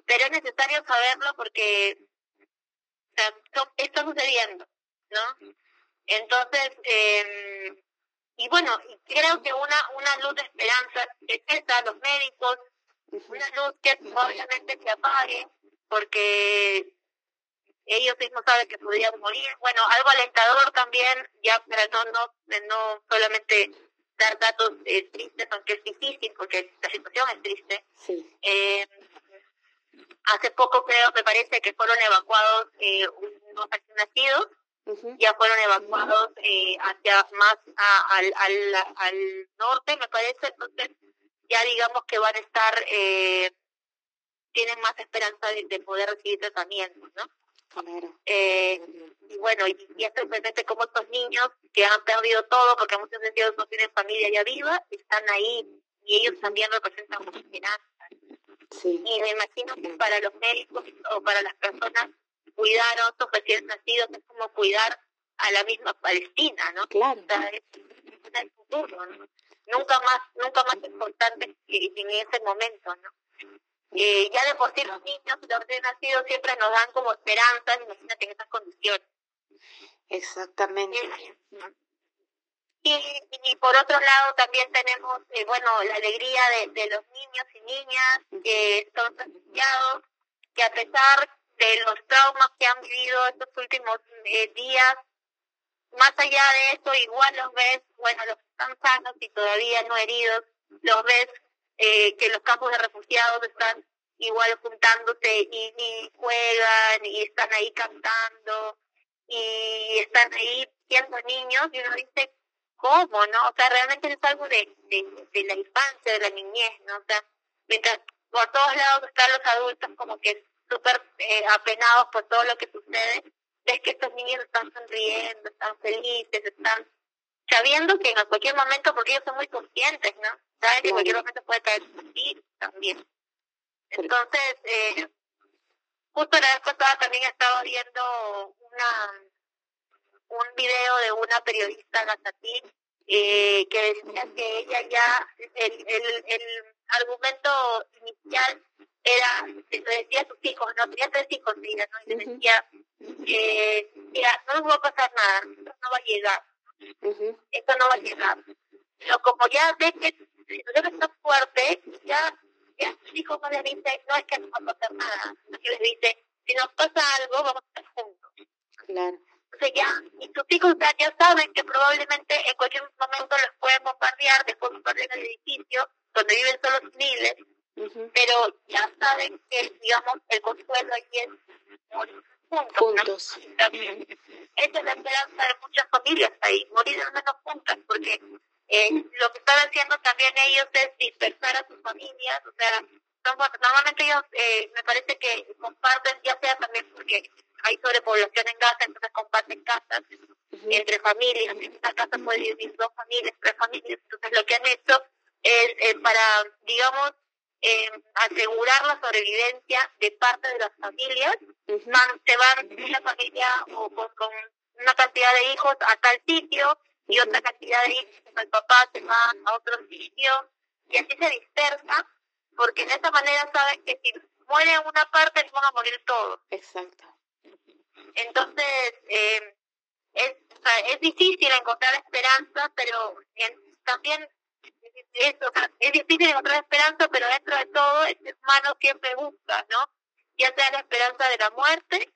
pero es necesario saberlo porque o sea, está sucediendo, ¿no? Entonces, eh, y bueno, creo que una, una luz de esperanza es esta, los médicos, una luz que obviamente se apague, porque ellos mismos saben que podrían morir. Bueno, algo alentador también, ya para no, no, no solamente dar datos eh, tristes, aunque es difícil, porque la situación es triste. Sí. Eh, Hace poco creo, me parece que fueron evacuados eh, unos nacidos, ya fueron evacuados eh, hacia más al, al, al norte, me parece, entonces ya digamos que van a estar, eh, tienen más esperanza de, poder recibir tratamiento, ¿no? Eh, y bueno, y, y es sorprendente como estos niños que han perdido todo, porque en muchos sentidos no tienen familia ya viva, están ahí y ellos también representan mucha esperanza. Y me imagino que para los médicos o para las personas cuidar a otros recién nacidos es como cuidar a la misma Palestina, ¿no? Claro. es, el futuro, ¿no? Nunca más, nunca más importante que en ese momento, ¿no? Eh, ya de por sí los niños los recién nacidos siempre nos dan como esperanza, imagínate en esas condiciones. Exactamente. Y, y, por otro lado también tenemos, eh, bueno, la alegría de, de los niños y niñas que son refugiados, que a pesar de los traumas que han vivido estos últimos eh, días, más allá de eso, igual los ves, bueno, los que están sanos y todavía no heridos, los ves eh, que los campos de refugiados están igual juntándose y, juegan y están ahí cantando y están ahí siendo niños y uno dice, ¿cómo, no? O sea, realmente es algo de, de, de la infancia, de la niñez, ¿no? O sea, mientras por todos lados están los adultos como que súper eh, apenados por todo lo que sucede, ves que estos niños están sonriendo, están felices, están sabiendo que en cualquier momento, porque ellos son muy conscientes, ¿no? Saben que cualquier momento puede caer también. Entonces, eh, justo la vez pasada también estaba viendo una un video de una periodista Gatati eh, que decía que ella ya, el, el, el argumento inicial era, le decía a sus hijos, no, tenía tres hijos ella, ¿no? Y le decía, eh, mira, no les va a pasar nada, esto no va a llegar, esto no va a llegar. Pero como ya ve que si no está fuerte, ya, ya sus hijos no les dice, no es que no va a pasar nada, y les dice, si nos pasa algo, vamos a estar juntos. Claro. Entonces ya, y sus hijos ya, ya saben que probablemente en cualquier momento los pueden bombardear, después bombardear el edificio, donde viven solo miles, pero ya saben que, digamos, el consuelo aquí es morir juntos. juntos. Es la esperanza de muchas familias ahí, morir al menos juntas, porque eh, lo que están ellos es dispersar a sus familias, o sea, normalmente ellos eh, me parece que comparten, ya sea también porque hay sobrepoblación en Gaza, entonces comparten casas entre familias, en esta casa puede vivir dos familias, tres familias, entonces lo que han hecho es eh, para, digamos, eh, asegurar la sobrevivencia de parte de las familias, van, se van una familia o con, una cantidad de hijos a tal sitio y otra cantidad de hijos, el papá se va a otro sitio y así se dispersa porque de esa manera saben que si muere una parte, les van a morir todos. Exacto. Entonces, eh, es, es difícil encontrar esperanza, pero también es, es difícil encontrar esperanza, pero dentro de todo el ser humano siempre busca, ¿no? Ya sea la esperanza de la muerte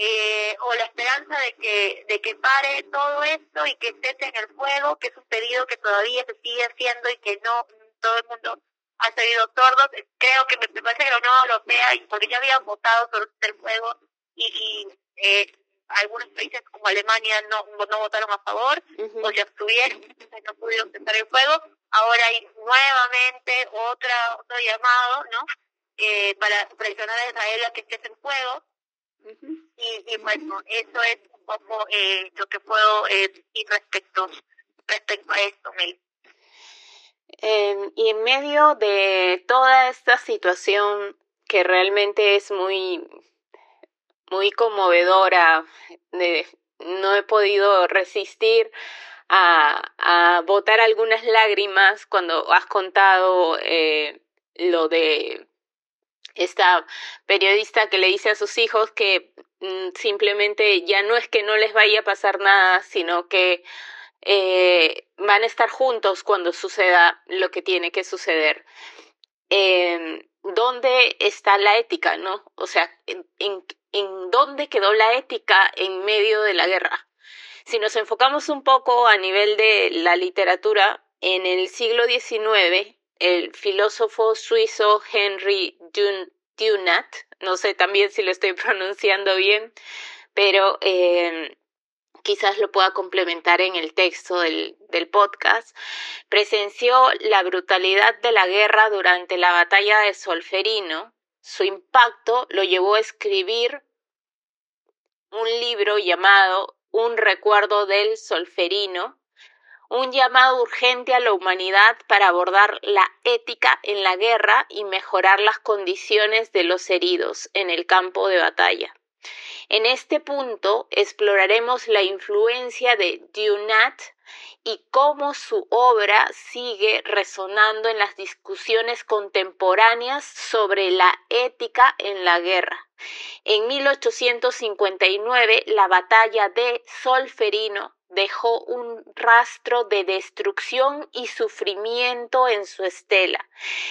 eh, o la esperanza de que de que pare todo esto y que esté en el fuego, que es un pedido que todavía se sigue haciendo y que no todo el mundo ha seguido sordos. Creo que me, parece que la Unión Europea, porque ya habían votado sobre el fuego y, y eh, algunos países como Alemania no, no votaron a favor o se abstuvieron, no pudieron cesar el fuego. Ahora hay nuevamente otra otro llamado, ¿no? Eh, para presionar a Israel a que esté en fuego. Y, y bueno, eso es un poco eh, lo que puedo eh, decir respecto, respecto a esto, Mel. Y en medio de toda esta situación que realmente es muy muy conmovedora. De, no he podido resistir a, a botar algunas lágrimas cuando has contado eh, lo de esta periodista que le dice a sus hijos que mm, simplemente ya no es que no les vaya a pasar nada, sino que eh, van a estar juntos cuando suceda lo que tiene que suceder. Eh, ¿Dónde está la ética, no? O sea, en, en, en dónde quedó la ética en medio de la guerra. Si nos enfocamos un poco a nivel de la literatura, en el siglo XIX, el filósofo suizo Henry Dunat, no sé también si lo estoy pronunciando bien, pero eh, quizás lo pueda complementar en el texto del, del, podcast, presenció la brutalidad de la guerra durante la batalla de Solferino. Su impacto lo llevó a escribir un libro llamado Un recuerdo del solferino, un llamado urgente a la humanidad para abordar la ética en la guerra y mejorar las condiciones de los heridos en el campo de batalla. En este punto exploraremos la influencia de Dunat y cómo su obra sigue resonando en las discusiones contemporáneas sobre la ética en la guerra. En 1859, la batalla de Solferino dejó un rastro de destrucción y sufrimiento en su estela.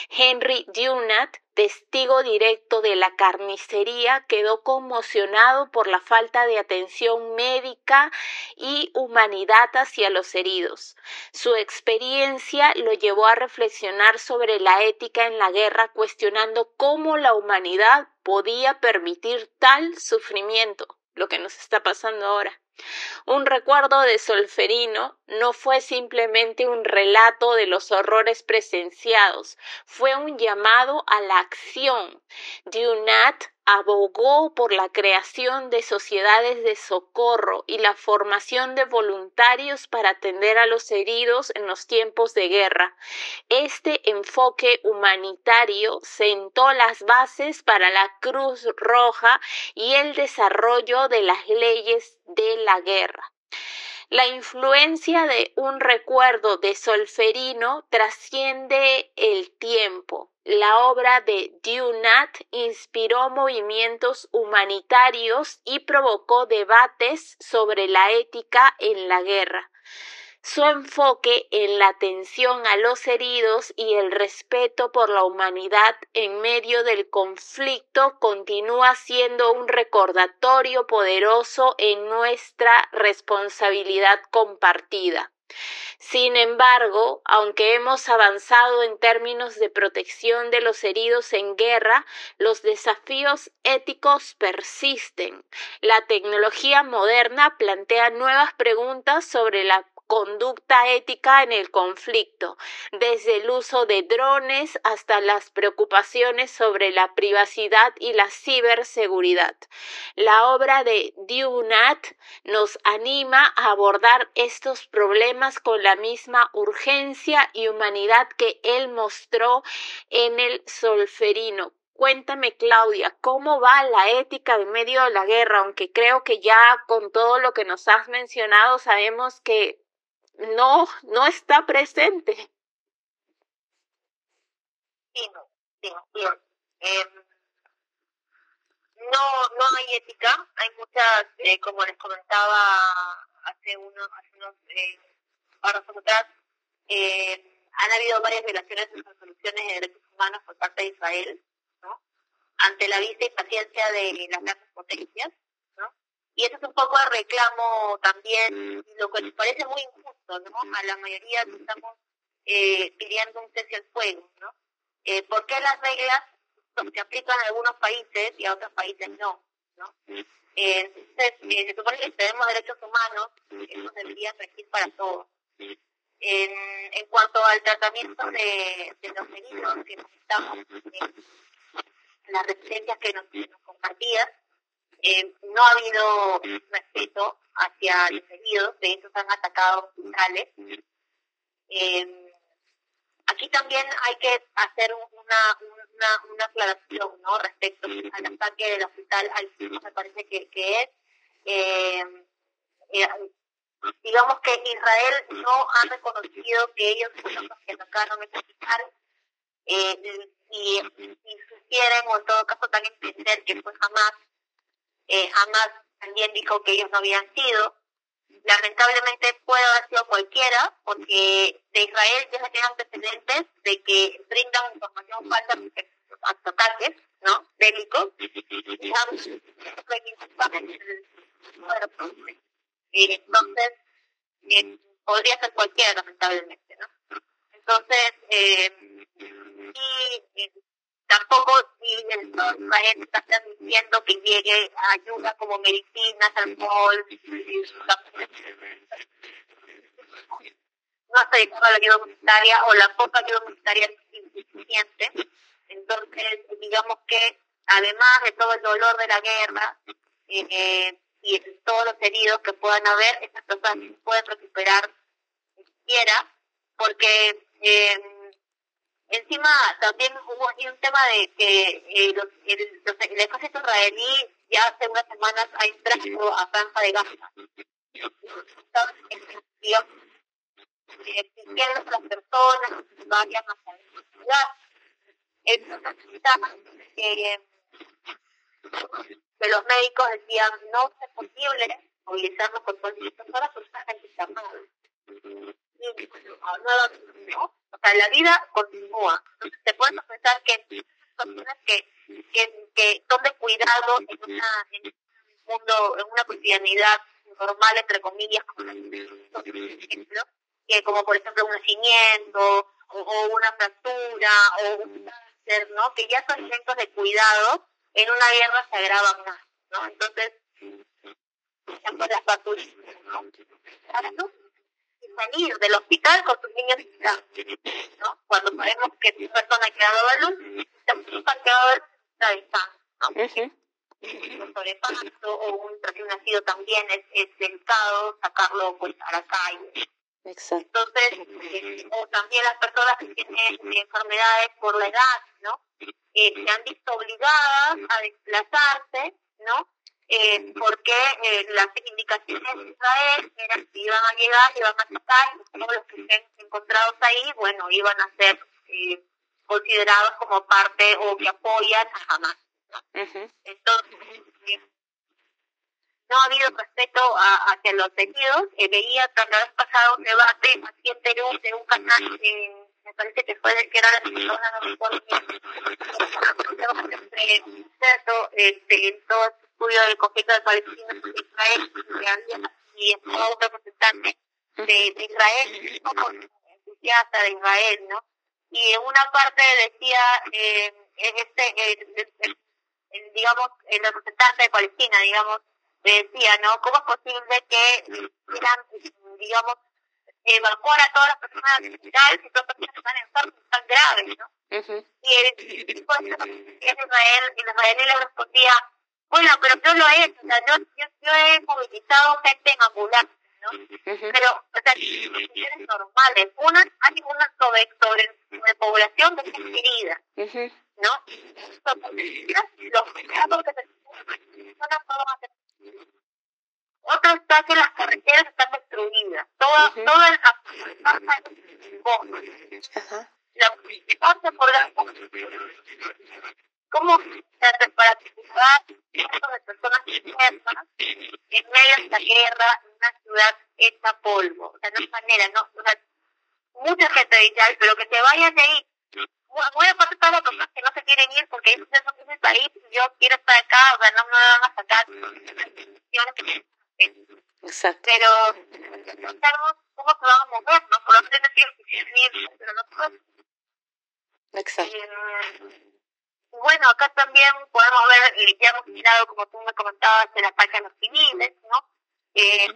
Henry Dunant, testigo directo de la carnicería, quedó conmocionado por la falta de atención médica y humanidad hacia los heridos. Su experiencia lo llevó a reflexionar sobre la ética en la guerra, cuestionando cómo la humanidad podía permitir tal sufrimiento, lo que nos está pasando ahora. Un recuerdo de Solferino no fue simplemente un relato de los horrores presenciados, fue un llamado a la acción. Dunat abogó por la creación de sociedades de socorro y la formación de voluntarios para atender a los heridos en los tiempos de guerra. Este enfoque humanitario sentó las bases para la Cruz Roja y el desarrollo de las leyes de la guerra. La influencia de un recuerdo de Solferino trasciende el tiempo. La obra de Dunat inspiró movimientos humanitarios y provocó debates sobre la ética en la guerra. Su enfoque en la atención a los heridos y el respeto por la humanidad en medio del conflicto continúa siendo un recordatorio poderoso en nuestra responsabilidad compartida. Sin embargo, aunque hemos avanzado en términos de protección de los heridos en guerra, los desafíos éticos persisten. La tecnología moderna plantea nuevas preguntas sobre la conducta ética en el conflicto, desde el uso de drones hasta las preocupaciones sobre la privacidad y la ciberseguridad. La obra de Dunat nos anima a abordar estos problemas con la misma urgencia y humanidad que él mostró en el Solferino. Cuéntame, Claudia, ¿cómo va la ética en medio de la guerra? Aunque creo que ya con todo lo que nos has mencionado sabemos que no, no está presente. Sí, no, sí, bien. Eh, no, no hay ética, hay muchas, eh, como les comentaba hace unos, hace unos eh, atrás, eh, han habido varias violaciones de resoluciones de derechos humanos por parte de Israel, ante la vista y paciencia de las grandes potencias. Y eso es un poco el reclamo también, lo que les parece muy injusto, ¿no? A la mayoría que estamos eh, pidiendo un cese al fuego, ¿no? Eh, ¿Por qué las reglas se aplican a algunos países y a otros países no? ¿no? Eh, entonces, eh, se supone que tenemos derechos humanos, eso debería regir para todos. En, en cuanto al tratamiento de, de los heridos que necesitamos, eh, las resistencias que nos, nos compartías, eh, no ha habido respeto hacia los heridos, de hecho se han atacado hospitales. Eh, aquí también hay que hacer una, una, una aclaración ¿no? respecto al ataque del hospital al me parece que, que es. Eh, eh, digamos que Israel no ha reconocido que ellos fueron los que atacaron el hospital eh, y, y sugieren o en todo caso dan a entender que fue jamás eh, Hamas también dijo que ellos no habían sido. Lamentablemente puede haber sido cualquiera, porque de Israel ya se tienen antecedentes de que brindan información falsa a ataques, ¿no? Bélicos. entonces, eh, podría ser cualquiera, lamentablemente, ¿no? Entonces, eh, y, tampoco si Israel está permitiendo que llegue ayuda como medicinas, alcohol, no está llegando la ayuda humanitaria o la poca ayuda humanitaria es insuficiente. Entonces, digamos que además de todo el dolor de la guerra eh, y todos los heridos que puedan haber, estas personas pueden recuperar siquiera, porque eh, Encima también hubo un tema de que eh, los, el, ejército israelí ya hace unas semanas ha entrado a Franja de Gaza. Entonces, digamos, eh, las personas la ciudad. Entonces, eh, que los médicos decían no es posible movilizarnos con todas las personas porque esta está mal. O sea, la vida continúa. Entonces, te puedes pensar que personas que, que, son de cuidado en, una, un mundo, en una cotidianidad normal, entre comillas, como por ejemplo, que como por ejemplo un nacimiento o, una fractura o un cáncer, ¿no? Que ya son eventos de cuidado, en una guerra se agravan más, ¿no? Entonces, las patrullas, ¿no? Salir del hospital con sus niños ¿no? Cuando sabemos que una persona ha quedado a luz, persona ha quedado a luz, ¿no? Un sobrepaso o un recién nacido también es, es delicado sacarlo pues a la calle. Exacto. Entonces, eh, o también las personas que tienen enfermedades por la edad, ¿no? Eh, se han visto obligadas a desplazarse, ¿no? Eh, porque eh, las indicaciones de Israel eran que iban a llegar, iban a atacar, y todos los que estén encontrados ahí, bueno, iban a ser eh, considerados como parte o que apoyan a Hamas. Entonces, eh, no ha habido respeto a, hacia los. Eh, veía que la vez pasada un debate aquí en Perú de un canal, eh, me parece que fue el que era la persona, no recuerdo este, en este estudio del conflicto de Palestina con Israel y estaba un representante de, de Israel, entusiasta de Israel, ¿no? Y en una parte decía, eh, este, el, el, digamos, el representante de Palestina, digamos, decía, ¿no? ¿Cómo es posible que quieran, digamos, evacuar a todas las personas si todas las personas están enfermas tan graves, ¿no? Y el tipo de Israel, el israelí le respondía, bueno, pero yo lo he hecho, o sea, yo, yo, yo he movilizado gente en ambulancia, ¿no? Pero, o sea, situaciones normales. Una, hay una sobre, sobre, población de gente herida, ¿no? Los cuidados que se personas otro está que las carreteras están destruidas. Toda, toda la la por la ¿Cómo hace para participar de personas enfermas en medio de esta guerra en una ciudad hecha polvo? O sea, no hay manera, no, o sea, mucha gente dice, pero que se vayan de ahí. Voy a pasar a personas que no se quieren ir porque ellos no es mi país, yo quiero estar acá, o sea, no me van a sacar. Exacto. Pero cómo se van a mover, ¿no? Por lo menos tienen pero no. Exacto. Eh, bueno, acá también podemos ver, eh, ya hemos mirado, como tú me comentabas, el ataque a los civiles, ¿no? Eh,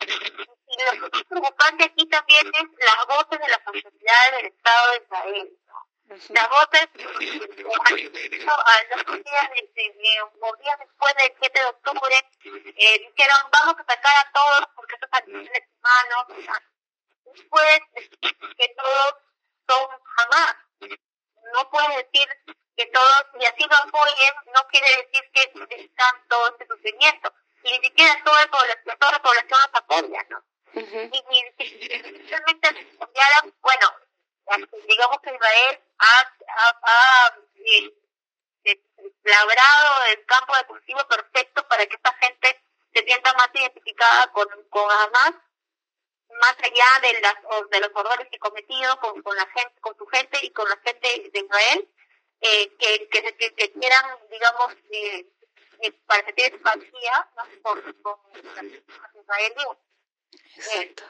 y lo que es preocupante aquí también es las voces de las autoridades del Estado de Israel, ¿no? Las voces, a los días, de, días después del 7 de octubre, eh, dijeron, vamos a atacar a todos porque eso es derechos humanos, después que todos son jamás. No puede decir que todos, y así lo apoyen, no quiere decir que están todo este sufrimiento. Y ni siquiera toda, población, toda la población los apoya, ¿no? Y, y, realmente, bueno, digamos que Israel ha, ha, ha eh, labrado el campo de cultivo perfecto para que esta gente se sienta más identificada con, con Hamas, más allá de las de los horrores que ha cometido con, con la gente, con su gente y con la gente de Israel, eh, que, que, que, que, quieran, digamos, eh, eh, para sentir empatía ¿no? por, por Israel. Exacto.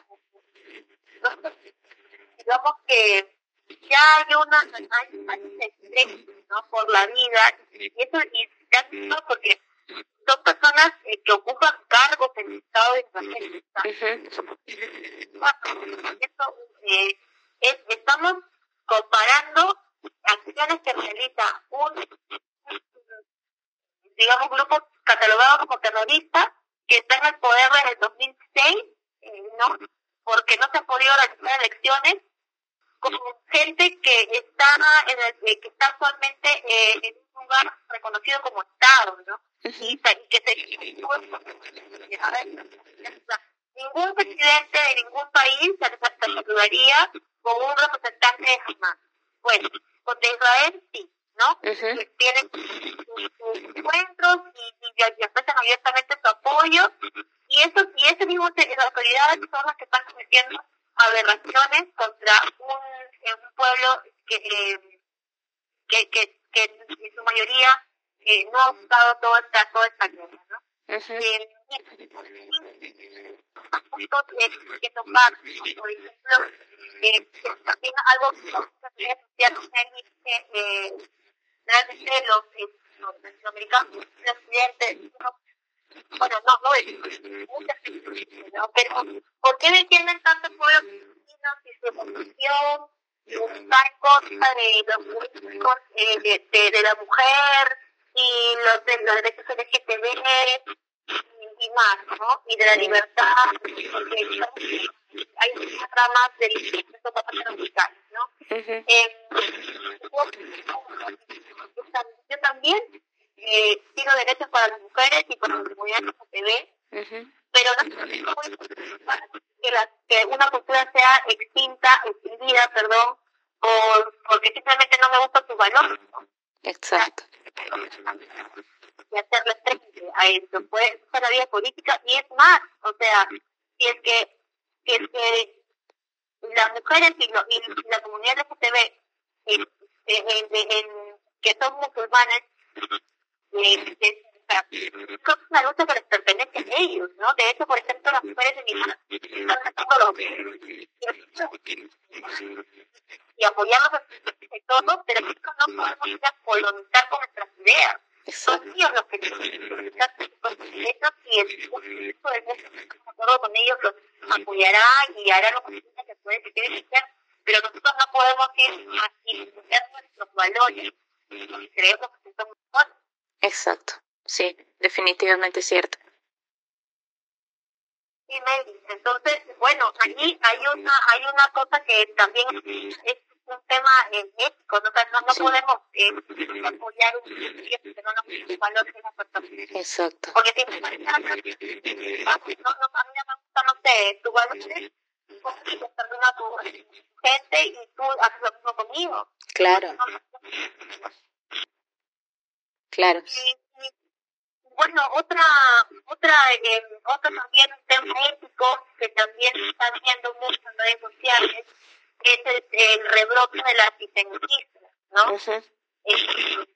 Eh, digamos que ya hay una hay, hay ¿no? por la vida y eso y ya no porque son personas eh, que ocupan cargos en el Estado de Israel. Eh, es, estamos comparando acciones que realiza un, digamos, grupo catalogado como terrorista que está en el poder desde el 2006, eh, ¿no? Porque no se han podido realizar elecciones con gente que está en el, que está actualmente eh, en lugar reconocido como Estado, ¿no? y, que se ningún presidente de ningún país se saludaría con un representante de Hamas. Bueno, con Israel sí, ¿no? Tienen sus, encuentros y, y, expresan abiertamente su apoyo y eso y ese mismo las autoridades son las que están cometiendo aberraciones contra un, un pueblo que, eh, que, que, que en su mayoría eh, no ha usado toda esta, toda esta guerra, ¿no? Uh -huh. eh, que tocar, por ejemplo, eh, también algo que eh, realmente los, los latinoamericanos, los estudiantes, bueno, no, no, muchas ¿no? pero ¿por qué defienden tanto el pueblo argentino y su posición? En contra de los eh, de, de, de la mujer, y los, de, los derechos LGTB y, y más, ¿no? Y de la libertad, porque hay muchas ramas del instituto musical, ¿no? Uh -huh. eh, yo, también eh, derechos para las mujeres y para la comunidad LGTB, uh -huh. Pero no que, la, que una cultura sea extinta, extinguida, perdón, por, porque simplemente no me gusta su valor. ¿no? Exacto y hacerle frente a esto. Puede ser la vía política y es más, o sea, si es que, si es que las mujeres y, lo, y la comunidad LGTB eh, en, en, en, que son musulmanes, eh, es, es una lucha que les pertenece a ellos, ¿no? De hecho, por ejemplo, las mujeres de mi están haciendo los y apoyarlos y todo, pero no podemos ir a colonizar con nuestras ideas. Son ellos los que ellos y el público del mundo de acuerdo con ellos los apoyará y hará lo que puede que que hacer, pero nosotros no podemos ir a imponer nuestros valores porque creemos que son mejores. Exacto, sí, definitivamente cierto. Sí, Mary. Entonces, bueno, allí hay una hay una cosa que también es un tema eh, ético, ¿no? no, no sí. podemos eh, apoyar un proyecto que no nos valore la persona. Exacto. Porque si me parece, no, no, a mí me gusta, no sé, tu valores, perdona a tu gente y tú haces lo mismo conmigo. Claro. Claro. Y, y, bueno, otra, otra, eh, otro también un tema ético que también está viendo mucho en redes sociales es el, el rebrote de la antisemitismo, ¿no? Uh -huh. eh,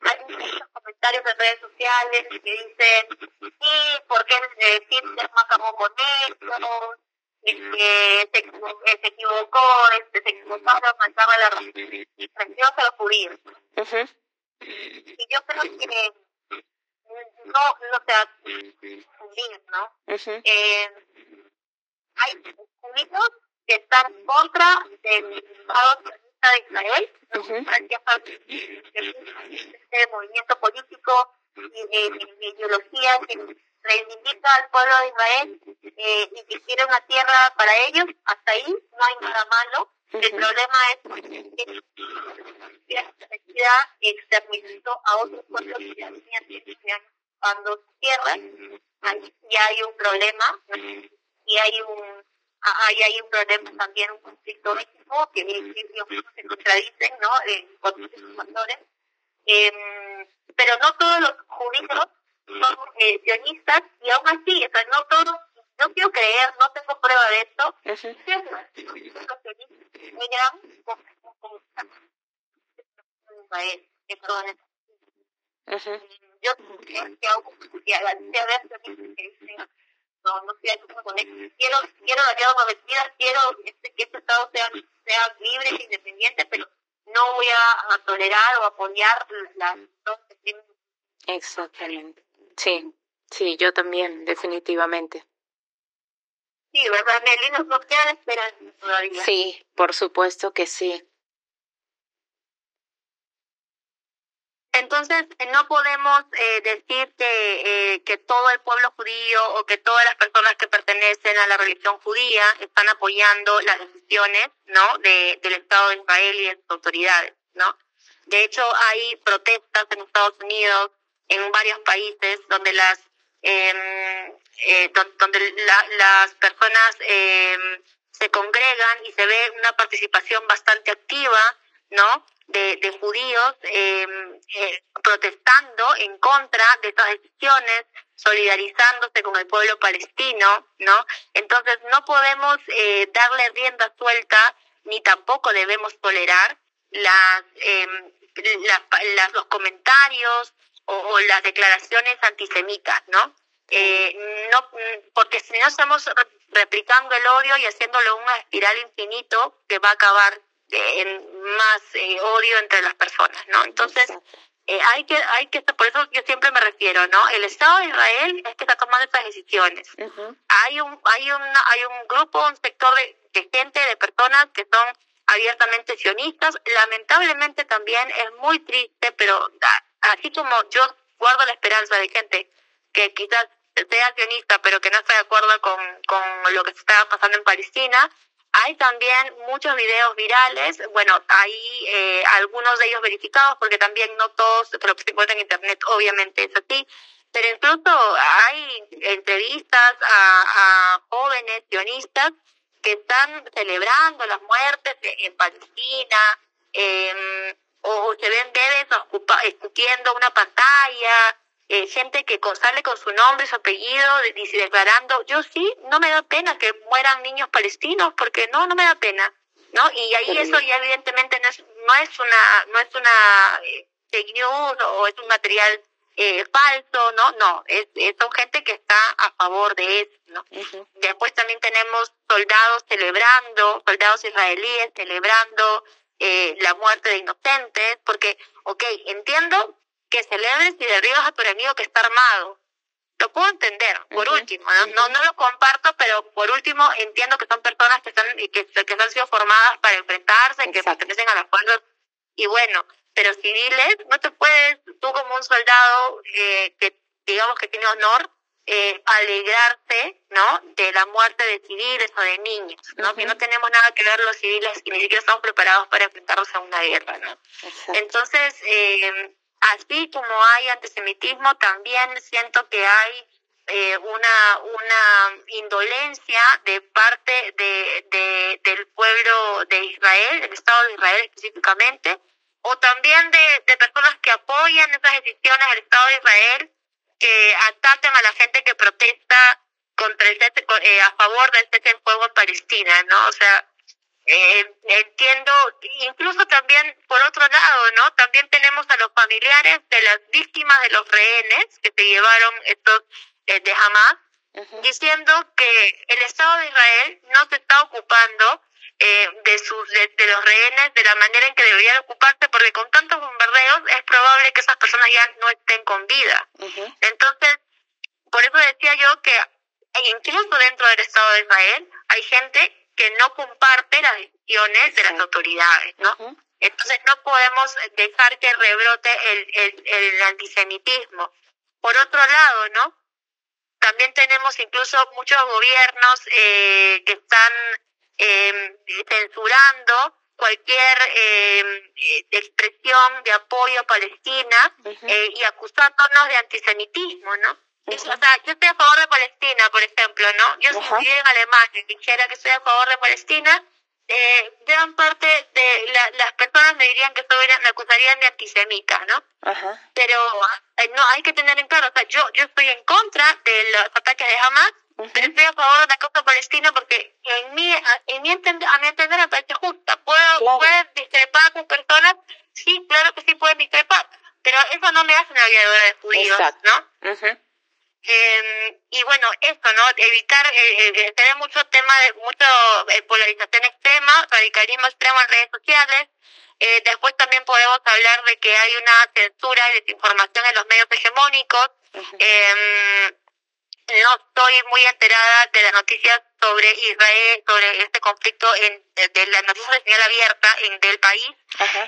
hay muchos comentarios en redes sociales que dicen, sí, ¿por qué eh, Hitler no acabó con esto? Este, se, se equivocó, este, se equivocaron, mandaba la represión a los judíos. Uh -huh. Y yo creo que no, no sea, judíos, ¿no? Uh -huh. eh, hay judíos que están en contra del Estado de Israel. Uh -huh. este movimiento político y eh, de ideología que reivindica al pueblo de Israel eh, y que quiere una tierra para ellos, hasta ahí no hay nada malo. El problema es que la exterminó a otros pueblos que ya tenían ocupando tierras, ahí ya hay un problema y hay un ahí hay un problema también, un conflicto ético que se contradicen, ¿no? Muchos factores. Eh, pero no todos los judíos son eh, sionistas y aún así, o sea, no todos, no quiero creer, no tengo prueba de esto, yo no, no estoy de acuerdo con él. Quiero, quiero la diálogo vestida, quiero este, que este Estado sea, sea libre e independiente, pero no voy a, a tolerar o apoyar las dos Exactamente. Sí, sí, yo también, definitivamente. Sí, ¿verdad, Nelly? Nos, nos queda esperanza todavía. Sí, por supuesto que sí. Entonces, no podemos eh, decir que, eh, que todo el pueblo judío o que todas las personas que pertenecen a la religión judía están apoyando las decisiones ¿no? de, del Estado de Israel y de sus autoridades. ¿no? De hecho, hay protestas en Estados Unidos, en varios países, donde las em, eh, donde las personas em, se congregan y se ve una participación bastante activa, ¿no? De, de judíos em, eh, protestando en contra de estas decisiones, solidarizándose con el pueblo palestino, ¿no? Entonces no podemos eh, darle rienda suelta ni tampoco debemos tolerar las, eh, los comentarios o, las declaraciones antisemitas, ¿no? Eh, no porque si no estamos replicando el odio y haciéndolo una espiral infinito que va a acabar en más eh, odio entre las personas, ¿no? Entonces, eh, hay que, hay que, por eso yo siempre me refiero, ¿no? El Estado de Israel es que está tomando estas decisiones. Hay un, hay una, hay un grupo, un sector de, de gente, de personas que son abiertamente sionistas. Lamentablemente también es muy triste, pero así como yo guardo la esperanza de gente que quizás sea sionista, pero que no está de acuerdo con, con lo que se está pasando en Palestina, hay también muchos videos virales, bueno, hay eh, algunos de ellos verificados porque también no todos, pero que se encuentran en internet obviamente es así, pero incluso hay entrevistas a, a jóvenes sionistas que están celebrando las muertes en Palestina, eh, o se ven bebés escupiendo una pantalla, eh, gente que sale con su nombre, su apellido, y declarando, yo sí, no me da pena que mueran niños palestinos, porque no, no me da pena, ¿no? Y ahí eso ya evidentemente no es, no es una, no es una eh, fake news o es un material eh, falso, ¿no? No, es, es, son gente que está a favor de eso, ¿no? Después también tenemos soldados celebrando, soldados israelíes celebrando eh, la muerte de inocentes, porque, ok, entiendo que celebres y derribas a tu enemigo que está armado. Lo puedo entender, por último, ¿no? ¿no? lo comparto, pero por último entiendo que son personas que están que, que han sido formadas para enfrentarse, que pertenecen a las fuerzas y bueno, pero civiles no te puedes, tú como un soldado eh, que digamos que tiene honor, eh, alegrarse, ¿no? De la muerte de civiles o de niños, ¿no? Que no tenemos nada que ver los civiles y ni siquiera estamos preparados para enfrentarnos a una guerra, ¿no? Entonces, eh, así como hay antisemitismo, también siento que hay eh, una, una indolencia de parte de, de, del pueblo de Israel, del Estado de Israel específicamente, o también de, de personas que apoyan esas decisiones del Estado de Israel, que atacan a la gente que protesta contra el eh, a favor del cese del fuego en Palestina, ¿no? O sea, eh, entiendo, incluso también por otro lado, ¿no? También tenemos a los familiares de las víctimas de los rehenes que se llevaron estos eh, de Hamas, diciendo que el Estado de Israel no se está ocupando eh, de sus de, los rehenes de la manera en que debería ocuparse porque con tantos bombardeos es probable que esas personas ya no estén con vida. Entonces por eso decía yo que incluso dentro del Estado de Israel hay gente que no comparte las decisiones de las autoridades no entonces no podemos dejar que rebrote el, el, el antisemitismo. Por otro lado no también tenemos incluso muchos gobiernos eh, que están eh, censurando cualquier em, eh, expresión de apoyo a Palestina eh, y acusándonos de antisemitismo, ¿no? O sea, yo estoy a favor de Palestina, por ejemplo, ¿no? Yo si viviera en Alemania y dijera que estoy a favor de Palestina, eh, gran parte de las personas me dirían que soy, me acusarían de antisemita, ¿no? Pero eh, no hay que tener en claro, o sea, yo, yo estoy en contra de los ataques de Hamas, pero estoy a favor de la causa palestina porque en mi, en mi entender, a mi entender me parece justa. ¿Puedo, discrepar con personas? Sí, claro que sí pueden discrepar, pero eso no me hace una de judíos, ¿no? Eh, y bueno, esto, ¿no? Evitar eh, eh, tener mucho tema de mucho eh, polarización extrema, radicalismo extremo en redes sociales. Eh, después también podemos hablar de que hay una censura y desinformación en los medios hegemónicos. eh, no estoy muy enterada de las noticias sobre Israel, sobre este conflicto en, de las noticias de señal abierta en del país.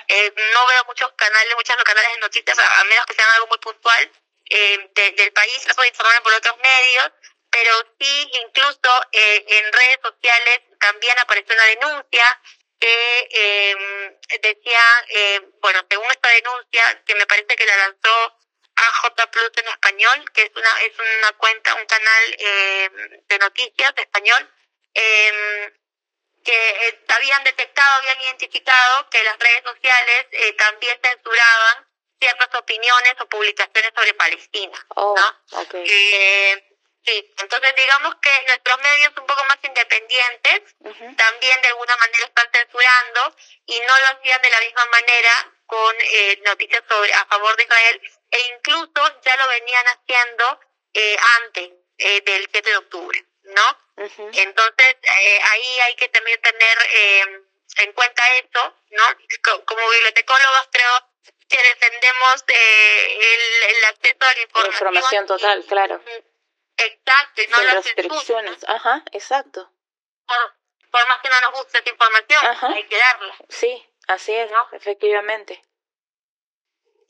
Eh, no veo muchos canales, muchos canales de noticias, a, menos que sean algo muy puntual eh, del país, trato de informarme por otros medios, pero sí incluso eh, en redes sociales también apareció una denuncia que eh, decía, eh, bueno, según esta denuncia, que me parece que la lanzó AJ Plus en español, que es una, es una cuenta, un canal eh, de noticias de español, eh, que habían detectado, habían identificado que las redes sociales eh, también censuraban ciertas opiniones o publicaciones sobre Palestina. Oh, ¿no? Eh, sí, entonces digamos que nuestros medios un poco más independientes también de alguna manera están censurando y no lo hacían de la misma manera con eh, noticias sobre a favor de Israel e incluso ya lo venían haciendo eh, antes eh, del 7 de octubre, ¿no? Entonces eh, ahí hay que también tener en cuenta eso, ¿no? Como bibliotecólogos creo que defendemos eh, el, el, acceso a la información. información total, claro. Exacto, y no Sin las restricciones, ajá, exacto. Por, por más que no nos guste esa información, Ajá. hay que darla. Sí, así es, ¿No? efectivamente.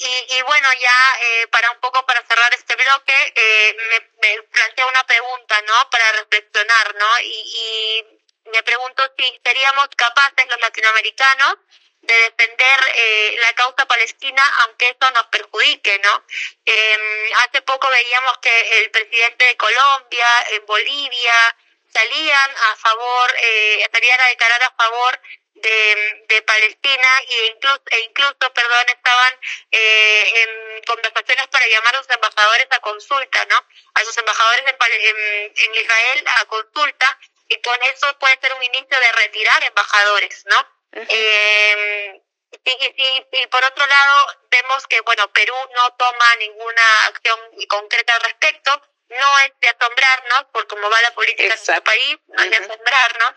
Y, y bueno, ya eh, para un poco para cerrar este bloque, eh, me, me plantea una pregunta, ¿no? Para reflexionar, ¿no? Y, y me pregunto si seríamos capaces los latinoamericanos de defender eh, la causa palestina, aunque eso nos perjudique, ¿no? Eh, hace poco veíamos que el presidente de Colombia, en Bolivia, salían a favor, eh, salían a declarar a favor de, de Palestina e incluso, e incluso perdón, estaban eh, en conversaciones para llamar a los embajadores a consulta, ¿no? A sus embajadores en, en, en Israel a consulta y con eso puede ser un inicio de retirar embajadores, ¿no? Eh, y, y, y- por otro lado, vemos que, bueno, Perú no toma ninguna acción concreta al respecto. No es de asombrarnos por cómo va la política en nuestro país, no es de asombrarnos.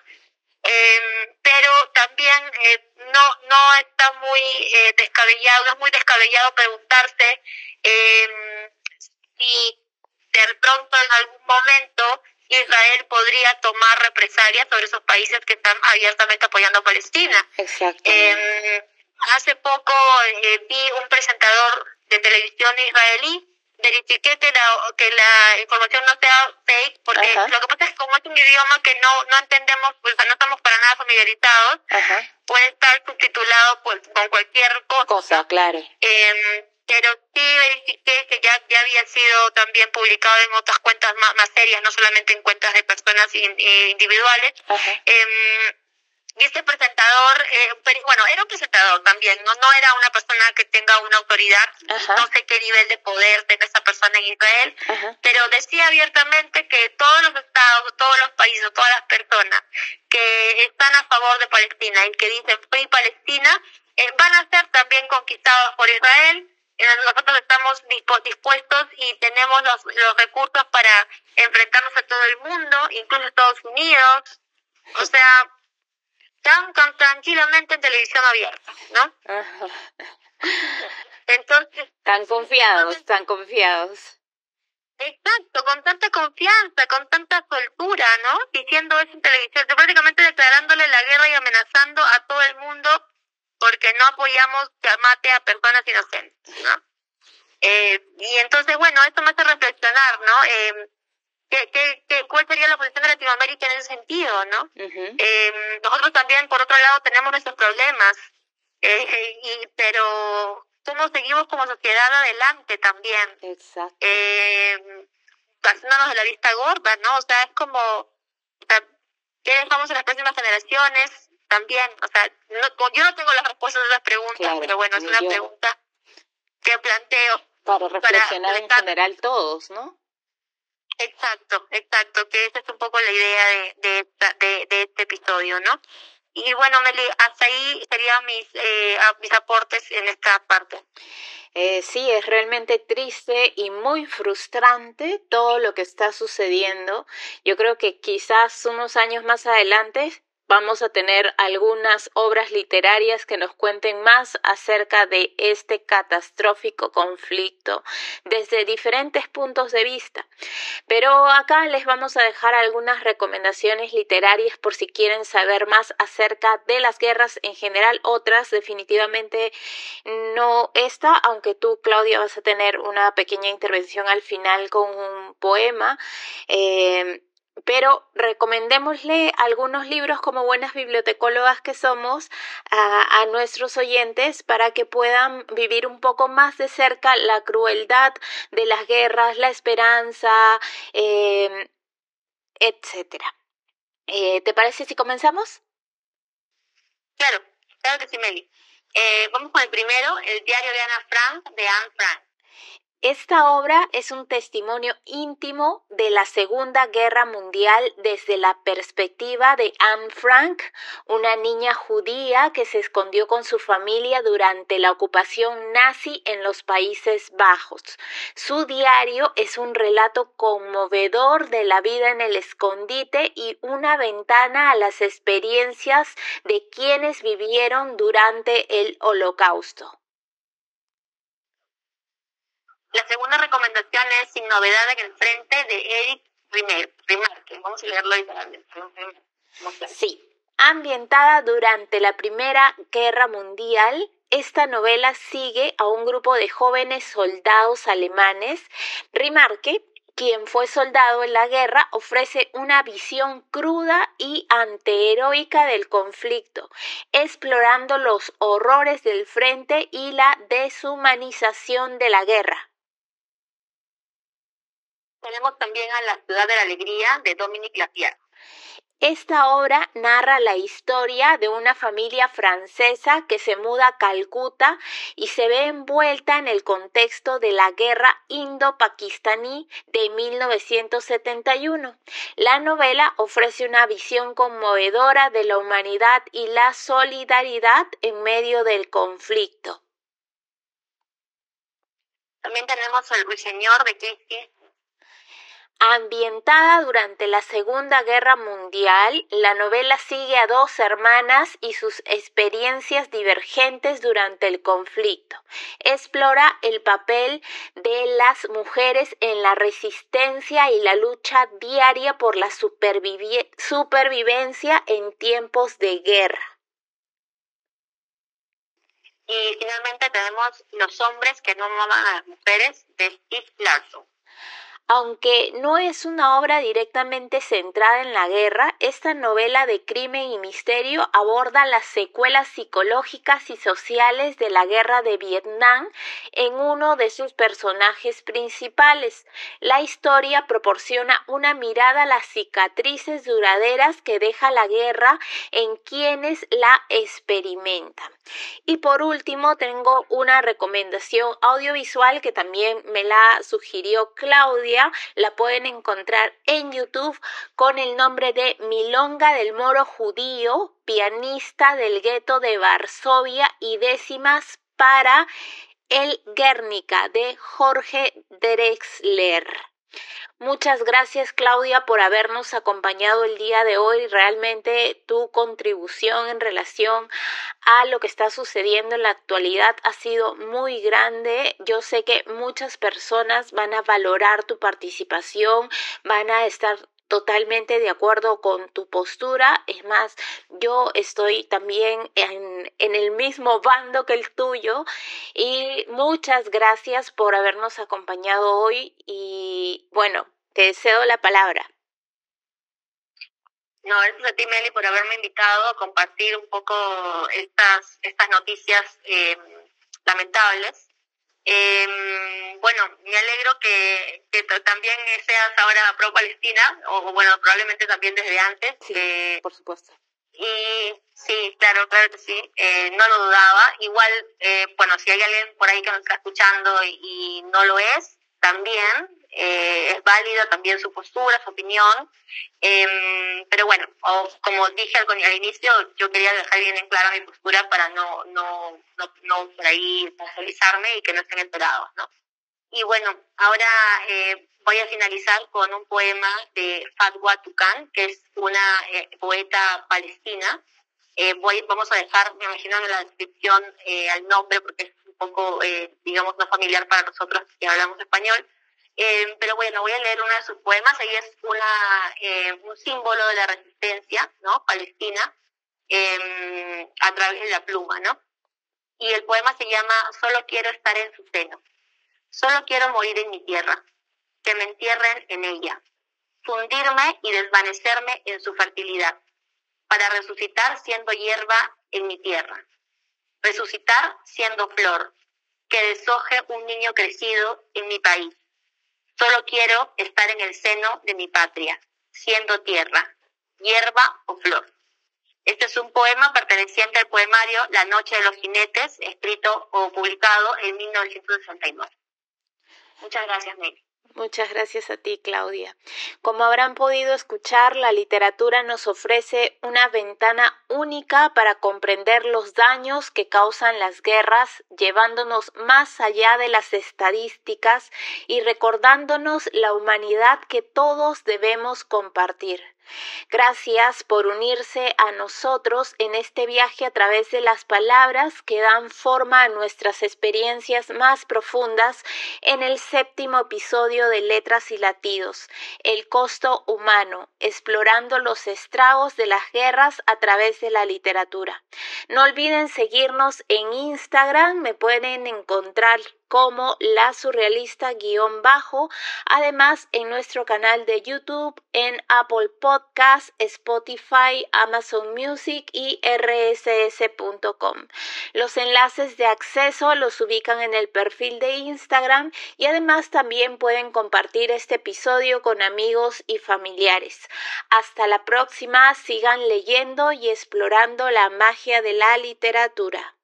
Eh, pero también eh, no no está muy eh, descabellado, no es muy descabellado preguntarse eh, si de pronto en algún momento Israel podría tomar represalias sobre esos países que están abiertamente apoyando a Palestina. Exacto. Eh, hace poco eh, vi un presentador de televisión israelí, verifiqué que la, que la información no sea fake, porque Ajá. lo que pasa es que como es un idioma que no, no entendemos, pues no estamos para nada familiarizados, Ajá. puede estar subtitulado pues, con cualquier cosa. Cosa, claro. Eh, pero sí verifiqué que ya, ya había sido también publicado en otras cuentas más, más serias, no solamente en cuentas de personas in- eh, individuales. Ajá. Eh, y este presentador, eh, peri- bueno, era un presentador también, no, no era una persona que tenga una autoridad, Ajá. no sé qué nivel de poder tenga esa persona en Israel, Ajá. pero decía abiertamente que todos los estados, todos los países, todas las personas que están a favor de Palestina y que dicen Free Palestina, eh, van a ser también conquistados por Israel. Eh, Nosotros estamos dispuestos y tenemos los, los recursos para enfrentarnos a todo el mundo, incluso Estados Unidos. O sea, tan, tan tranquilamente en televisión abierta, ¿no? Ajá. Entonces, Tan confiados, tan confiados. Exacto, con tanta confianza, con tanta soltura, ¿no? Diciendo eso en televisión, prácticamente declarándole la guerra y amenazando a todo el mundo porque no apoyamos que mate a personas inocentes, ¿no? Eh, y entonces, bueno, esto me hace reflexionar, ¿no? Eh, ¿qué, qué, qué, ¿Cuál sería la posición de Latinoamérica en ese sentido, no? Ujú. Eh, nosotros también, por otro lado, tenemos nuestros problemas, eh, y, pero cómo seguimos como sociedad adelante también Exacto. eh, haciéndonos de la vista gorda, ¿no? O sea, es como, ¿qué dejamos en las próximas generaciones? También, o sea, no, yo no tengo las respuestas a esas preguntas, Claro, pero bueno, es una yo. pregunta que planteo. Para reflexionar en general todos, ¿no? Exacto, exacto, que esa es un poco la idea de, de, esta- de, de este episodio, ¿no? Y bueno, Meli, hasta ahí serían mis, eh, mis aportes en esta parte. Eh, sí, es realmente triste y muy frustrante todo lo que está sucediendo. Yo creo que quizás unos años más adelante vamos a tener algunas obras literarias que nos cuenten más acerca de este catastrófico conflicto desde diferentes puntos de vista. Pero acá les vamos a dejar algunas recomendaciones literarias por si quieren saber más acerca de las guerras en general, otras definitivamente no esta, aunque tú, Claudia, vas a tener una pequeña intervención al final con un poema. Eh, pero recomendémosle algunos libros como buenas bibliotecólogas que somos a, nuestros oyentes para que puedan vivir un poco más de cerca la crueldad de las guerras, la esperanza, eh, etcétera. Eh, ¿Te parece si comenzamos? Claro, claro que sí, Meli. Eh, vamos con el primero, el diario de Ana Frank, de Anne Frank. Esta obra es un testimonio íntimo de la Segunda Guerra Mundial desde la perspectiva de Anne Frank, una niña judía que se escondió con su familia durante la ocupación nazi en los Países Bajos. Su diario es un relato conmovedor de la vida en el escondite y una ventana a las experiencias de quienes vivieron durante el Holocausto. La segunda recomendación es Sin novedad en el frente de Eric Rimarque. Vamos a leerlo literalmente. Sí. Ambientada durante la Primera Guerra Mundial, esta novela sigue a un grupo de jóvenes soldados alemanes. Rimarque quien fue soldado en la guerra, ofrece una visión cruda y antiheroica del conflicto, explorando los horrores del frente y la deshumanización de la guerra. Tenemos también a La Ciudad de la Alegría de Dominique Lapierre. Esta obra narra la historia de una familia francesa que se muda a Calcuta y se ve envuelta en el contexto de la guerra indo-pakistaní de 1971. La novela ofrece una visión conmovedora de la humanidad y la solidaridad en medio del conflicto. También tenemos El Ruiseñor de Casey Ambientada durante la Segunda Guerra Mundial, la novela sigue a dos hermanas y sus experiencias divergentes durante el conflicto. Explora el papel de las mujeres en la resistencia y la lucha diaria por la supervivencia en tiempos de guerra. Y finalmente tenemos Los hombres que no amaban a las mujeres de Steve Larson. Aunque no es una obra directamente centrada en la guerra, esta novela de crimen y misterio aborda las secuelas psicológicas y sociales de la guerra de Vietnam en uno de sus personajes principales. La historia proporciona una mirada a las cicatrices duraderas que deja la guerra en quienes la experimentan. Y por último, tengo una recomendación audiovisual que también me la sugirió Claudia la pueden encontrar en YouTube con el nombre de Milonga del Moro Judío, pianista del gueto de Varsovia y décimas para el Guernica de Jorge Drexler. Muchas gracias Claudia por habernos acompañado el día de hoy. Realmente tu contribución en relación a lo que está sucediendo en la actualidad ha sido muy grande. Yo sé que muchas personas van a valorar tu participación, van a estar totalmente de acuerdo con tu postura. Es más, yo estoy también en, el mismo bando que el tuyo. Y muchas gracias por habernos acompañado hoy. Y bueno, te cedo la palabra. No, gracias a ti, Meli, por haberme invitado a compartir un poco estas, estas noticias eh, lamentables. Eh, bueno, me alegro que, que también seas ahora pro-Palestina, o bueno, probablemente también desde antes. Sí, eh, por supuesto. Y sí, claro, claro que sí, eh, no lo dudaba. Igual, eh, bueno, si hay alguien por ahí que nos está escuchando y, y no lo es, también eh, es válida también su postura, su opinión. Eh, pero bueno, como dije al, al, inicio, yo quería dejar bien en clara mi postura para no, no, no, no por ahí personalizarme y que no estén enterados, ¿no? Y bueno, ahora eh, voy a finalizar con un poema de Fatwa Tukan, que es una eh, poeta palestina. Eh, voy, vamos a dejar, me imagino en la descripción eh, al nombre porque es poco, eh, digamos, no familiar para nosotros que hablamos español. Eh, pero bueno, voy a leer uno de sus poemas. Ella es una, eh, un símbolo de la resistencia, ¿no? Palestina, eh, a través de la pluma, ¿no? Y el poema se llama Solo quiero estar en su seno. Solo quiero morir en mi tierra. Que me entierren en ella. fundirme y desvanecerme en su fertilidad, para resucitar siendo hierba en mi tierra, resucitar siendo flor, que deshoje un niño crecido en mi país. Solo quiero estar en el seno de mi patria, siendo tierra, hierba o flor. Este es un poema perteneciente al poemario La Noche de los Jinetes, escrito o publicado en 1969. Muchas gracias, Nelly. Muchas gracias a ti, Claudia. Como habrán podido escuchar, la literatura nos ofrece una ventana única para comprender los daños que causan las guerras, llevándonos más allá de las estadísticas y recordándonos la humanidad que todos debemos compartir. Gracias por unirse a nosotros en este viaje a través de las palabras que dan forma a nuestras experiencias más profundas en el séptimo episodio de Letras y Latidos, el costo humano, explorando los estragos de las guerras a través de la literatura. No olviden seguirnos en Instagram, me pueden encontrar como la surrealista guion bajo, además en nuestro canal de YouTube, en Apple Podcast, Spotify, Amazon Music y rss.com. Los enlaces de acceso los ubican en el perfil de Instagram y además también pueden compartir este episodio con amigos y familiares. Hasta la próxima, sigan leyendo y explorando la magia de la literatura.